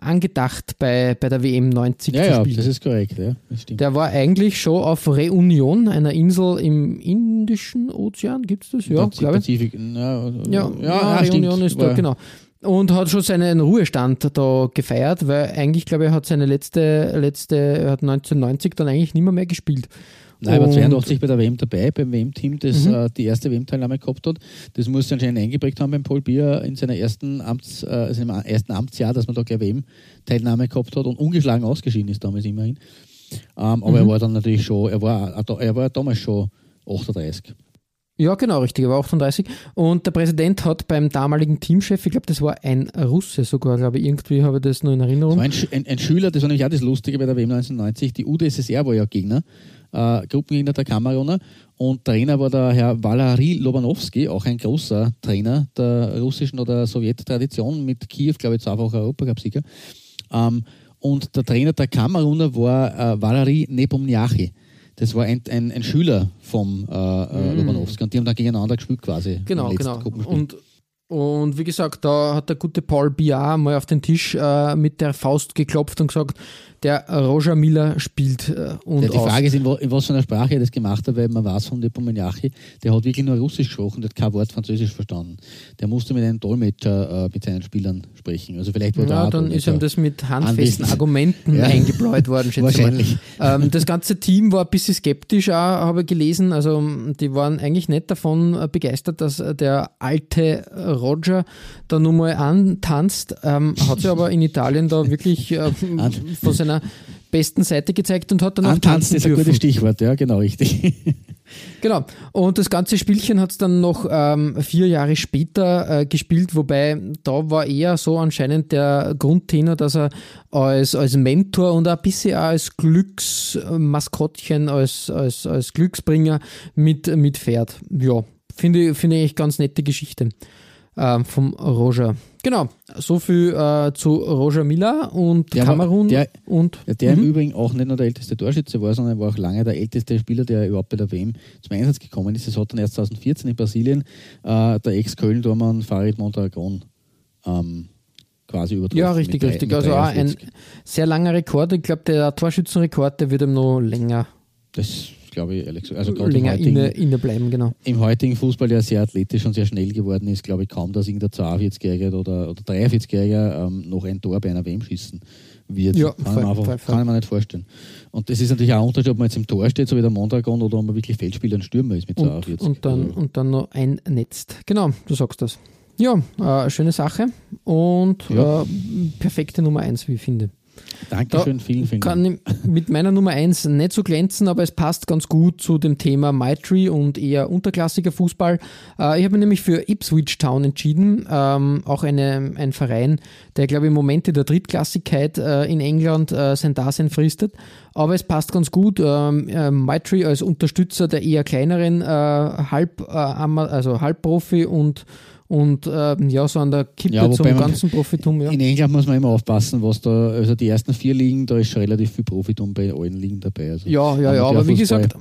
angedacht bei, bei der WM 90 ja, zu spielen. Ja, das ist korrekt. Ja, Der war eigentlich schon auf Reunion, einer Insel im Indischen Ozean, gibt es das? Ja, glaube ich. Pazifik. Ja, ja, ja, Reunion stimmt. ist da, genau. Und hat schon seinen Ruhestand da gefeiert, weil eigentlich, glaube ich, hat seine letzte, letzte, er hat 1990 dann eigentlich nicht mehr, mehr gespielt. Nein, er war 82 bei der WM dabei, beim WM-Team, das mhm. äh, die erste WM-Teilnahme gehabt hat. Das muss er anscheinend eingeprägt haben beim Paul Bier in seiner ersten Amts, äh, also im ersten Amtsjahr, dass man da gleich WM-Teilnahme gehabt hat und ungeschlagen ausgeschieden ist damals immerhin. Ähm, aber mhm. er war dann natürlich schon, er war, er war damals schon 38. Ja, genau, richtig, er war 38. Und der Präsident hat beim damaligen Teamchef, ich glaube, das war ein Russe sogar, glaube ich, irgendwie habe ich das nur in Erinnerung. Ein, ein, ein, Schüler, das war nämlich auch das Lustige bei der WM 1990, die UdSSR war ja Gegner äh, Gruppengegner der Kameruner. Und Trainer war der Herr Valery Lobanowski, auch ein großer Trainer der russischen oder Sowjettradition mit Kiew, glaube ich, zweifacher Europacup-Sieger. Ähm, und der Trainer der Kameruner war äh, Valery Nepomniachtchi. Das war ein, ein, ein Schüler vom äh, mm. Lobanowski und die haben dann gegeneinander gespielt quasi. Genau, genau. Und Und wie gesagt, da hat der gute Paul Biar mal auf den Tisch äh, mit der Faust geklopft und gesagt, der Roger Miller spielt äh, und Ja, die aus. Frage ist, in, in was für einer Sprache er das gemacht hat, weil man weiß von Nepomniachtchi, der hat wirklich nur Russisch gesprochen, der hat kein Wort Französisch verstanden. Der musste mit einem Dolmetscher äh, mit seinen Spielern sprechen. Also vielleicht war da Ja, dann ist ihm das mit handfesten Anwesend. Argumenten Ja. eingebläut worden, schätze ich Wahrscheinlich. Ähm, das ganze Team war ein bisschen skeptisch, auch, habe ich gelesen. Also die waren eigentlich nicht davon äh, begeistert, dass äh, der alte Roger da nun mal antanzt. Ähm, hat sich aber in Italien da wirklich äh, von seiner besten Seite gezeigt und hat dann auch tanzen ist ein gutes Stichwort, ja, genau, richtig. Genau. Und das ganze Spielchen hat es dann noch ähm, vier Jahre später äh, gespielt, wobei da war eher so anscheinend der Grundtenor, dass er als, als Mentor und ein bisschen auch als Glücksmaskottchen, als, als, als Glücksbringer mit, mit fährt. Ja, finde ich, finde ich ganz nette Geschichte ähm, vom Roger. Genau, so viel äh, zu Roger Miller und aber Kamerun der- und Ja, der im Übrigen auch nicht nur der älteste Torschütze war, sondern war auch lange der älteste Spieler, der überhaupt bei der WM zum Einsatz gekommen ist. Das hat dann erst 2014 in Brasilien äh, der Ex-Köln-Tormann Farid Mondragon ähm, quasi übertroffen. Ja, richtig, drei- richtig. Also auch ein 43. sehr langer Rekord. Ich glaube, der Torschützenrekord, der wird ihm noch länger, Das glaube ich ehrlich gesagt. Also gerade im länger heutigen, inne, inne bleiben, genau. im heutigen Fußball, der sehr athletisch und sehr schnell geworden ist, glaube ich kaum, dass irgendein 42-Jähriger oder, oder 43-Jähriger ähm, noch ein Tor bei einer WM schießen wird. Ja, kann, voll, mir einfach, voll, voll. kann ich mir nicht vorstellen. Und das ist natürlich auch ein Unterschied, ob man jetzt im Tor steht, so wie der Mondragon, oder ob man wirklich Feldspieler und Stürmer ist mit Und, 42. und, dann, Also, und dann noch einnetzt. Genau, du sagst das. Ja, äh, schöne Sache und Ja. äh, perfekte Nummer 1, wie ich finde. Dankeschön, vielen, vielen Dank. Kann mit meiner Nummer 1 nicht so glänzen, aber es passt ganz gut zu dem Thema Maitri und eher unterklassiger Fußball. Äh, ich habe mich nämlich für Ipswich Town entschieden, ähm, auch eine, ein Verein, der, glaube ich, im Moment in der Drittklassigkeit äh, in England äh, sein Dasein fristet. Aber es passt ganz gut. Ähm, äh, Maitri als Unterstützer der eher kleineren Halb, also Halbprofi und und äh, ja, so an der Kippe Ja, zum ganzen Profitum. Ja. In England muss man immer aufpassen, was da, also die ersten vier Ligen, da ist schon relativ viel Profitum bei allen Ligen dabei. Also Ja, ja, ja, aber wie gesagt,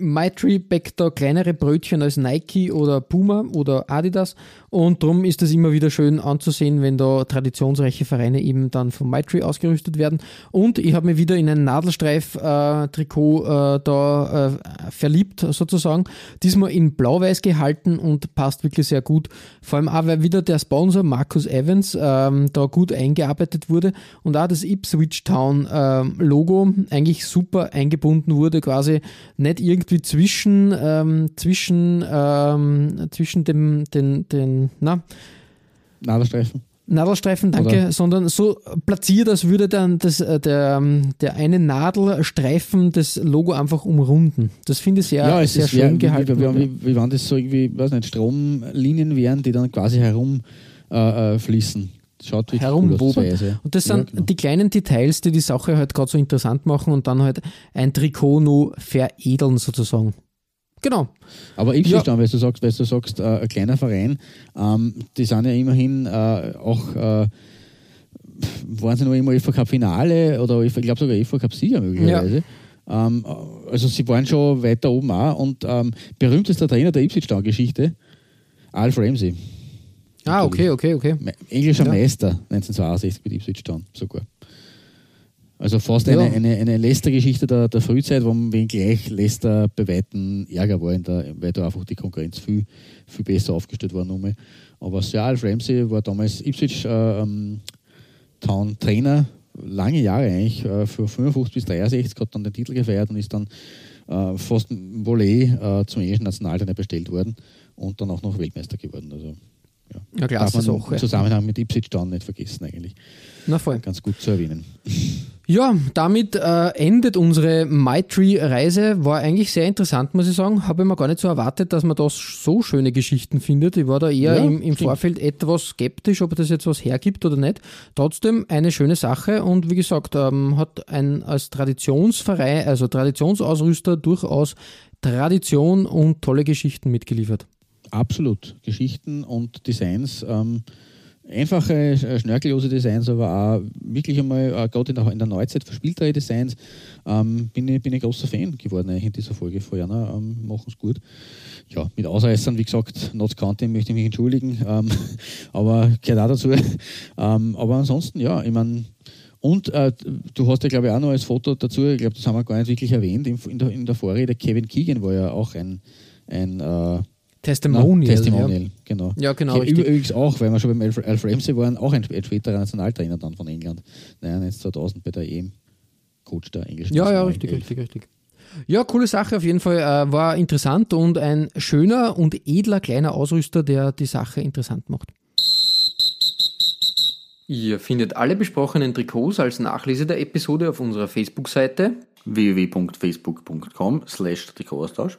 Maitri backt da kleinere Brötchen als Nike oder Puma oder Adidas und darum ist es immer wieder schön anzusehen, wenn da traditionsreiche Vereine eben dann von Maitri ausgerüstet werden. Und ich habe mich wieder in ein Nadelstreif-Trikot äh, da äh, verliebt sozusagen. Diesmal in blau-weiß gehalten und passt wirklich sehr gut. Vor allem auch, weil wieder der Sponsor Marcus Evans ähm, da gut eingearbeitet wurde und auch das Ipswich Town ähm, eigentlich super eingebunden wurde, quasi nicht irgendwie zwischen, ähm, zwischen, ähm, zwischen dem, den, den, na, Nadelstreifen. Nadelstreifen, danke, Oder? sondern so platziert, als würde dann das, äh, der, ähm, der eine Nadelstreifen das Logo einfach umrunden. Das finde ich sehr, Ja, es sehr ist schön wie, gehalten. Wie, wie, wie, wie waren das so irgendwie, weiß nicht, Stromlinien wären, die dann quasi herum äh, äh. Schaut cool aus. herumwobern. Weiß, ja. Und das Ja, sind genau. die kleinen Details, die die Sache halt gerade so interessant machen und dann halt ein Trikot nur veredeln sozusagen. Genau. Aber Ipswich Ja. dann, weil du sagst, weil du sagst, äh, ein kleiner Verein, ähm, die sind ja immerhin äh, auch, äh, waren sie noch immer EV Cup Finale oder ich glaube sogar EV Cup Sieger möglicherweise. Ähm, also sie waren schon weiter oben auch und ähm, berühmtester Trainer der Ipswich Town Geschichte, Alf Ramsey. Ah, okay, okay, okay. Englischer Ja. Meister 1962 mit Ipswich Town sogar. Also fast Ja. eine, eine, eine Leicester-Geschichte der, der Frühzeit, wo man gleich Leicester bei Weitem Ärger war, in der, weil da einfach die Konkurrenz viel, viel besser aufgestellt war. Nochmal. Aber Sir Alf Ramsey war damals Ipswich äh, ähm, Town Trainer, lange Jahre eigentlich, äh, für 55 bis 63, hat dann den Titel gefeiert und ist dann äh, fast ein Volley äh, zum englischen Nationaltrainer bestellt worden und dann auch noch Weltmeister geworden. Also ja, Ja, klasse darf man Sache. im Zusammenhang mit Ipswich Town nicht vergessen eigentlich. Na voll. Ganz gut zu erwähnen. Ja, damit äh, endet unsere MyTree-Reise. War eigentlich sehr interessant, muss ich sagen. Habe ich mir gar nicht so erwartet, dass man da so schöne Geschichten findet. Ich war da eher Ja, im, im. Vorfeld etwas skeptisch, ob das jetzt was hergibt oder nicht. Trotzdem eine schöne Sache und wie gesagt, ähm, hat ein als Traditionsverein, also Traditionsausrüster durchaus Tradition und tolle Geschichten mitgeliefert. Absolut. Geschichten und Designs ähm, einfache, äh, schnörkellose Designs, aber auch wirklich einmal, äh, gerade in der, Neuzeit verspieltere Designs, ähm, bin, ich, bin ich großer Fan geworden eigentlich in dieser Folge von Jana. Ähm, Machen es gut. Ja, mit Ausreißern, wie gesagt, Notts County möchte ich mich entschuldigen, ähm, aber gehört auch dazu. Ähm, aber ansonsten, ja, ich meine, und äh, du hast ja, glaube ich, auch noch als Foto dazu, ich glaube, das haben wir gar nicht wirklich erwähnt, in, in, der, in der Vorrede, Kevin Keegan war ja auch ein, ein äh, Testimonial. Na, Testimonial, ja. genau. Ja, genau. Okay, übrigens auch, weil wir schon beim Alf, Alf Ramsey waren, auch ein, ein späterer Nationaltrainer dann von England. Naja, 2000 bei der EM. Coach der englischen Ja, ja, richtig, richtig, richtig. Ja, coole Sache auf jeden Fall. Äh, war interessant und ein schöner und edler kleiner Ausrüster, der die Sache interessant macht. Ihr findet alle besprochenen Trikots als Nachlese der Episode auf unserer Facebook-Seite www.facebook.com slash Trikotaustausch.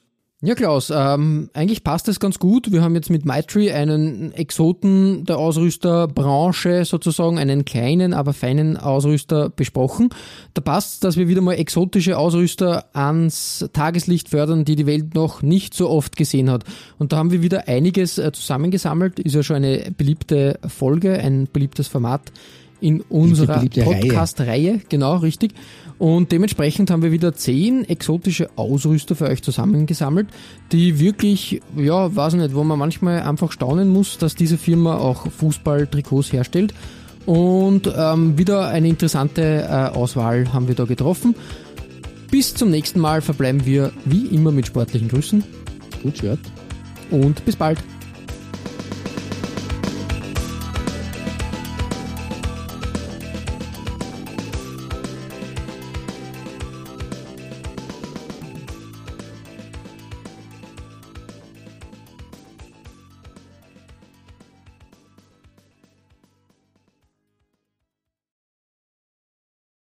Ja, Klaus, ähm, eigentlich passt das ganz gut. Wir haben jetzt mit Maitri einen Exoten der Ausrüsterbranche sozusagen, einen kleinen, aber feinen Ausrüster besprochen. Da passt, dass wir wieder mal exotische Ausrüster ans Tageslicht fördern, die die Welt noch nicht so oft gesehen hat. Und da haben wir wieder einiges äh, zusammengesammelt. Ist ja schon eine beliebte Folge, ein beliebtes Format in unserer Podcast-Reihe. Genau, richtig. Und dementsprechend haben wir wieder zehn exotische Ausrüster für euch zusammengesammelt, die wirklich, ja, weiß nicht, wo man manchmal einfach staunen muss, dass diese Firma auch Fußball-Trikots herstellt. Und ähm, wieder eine interessante äh, Auswahl haben wir da getroffen. Bis zum nächsten Mal verbleiben wir wie immer mit sportlichen Grüßen. Gut, Shirt. Und bis bald.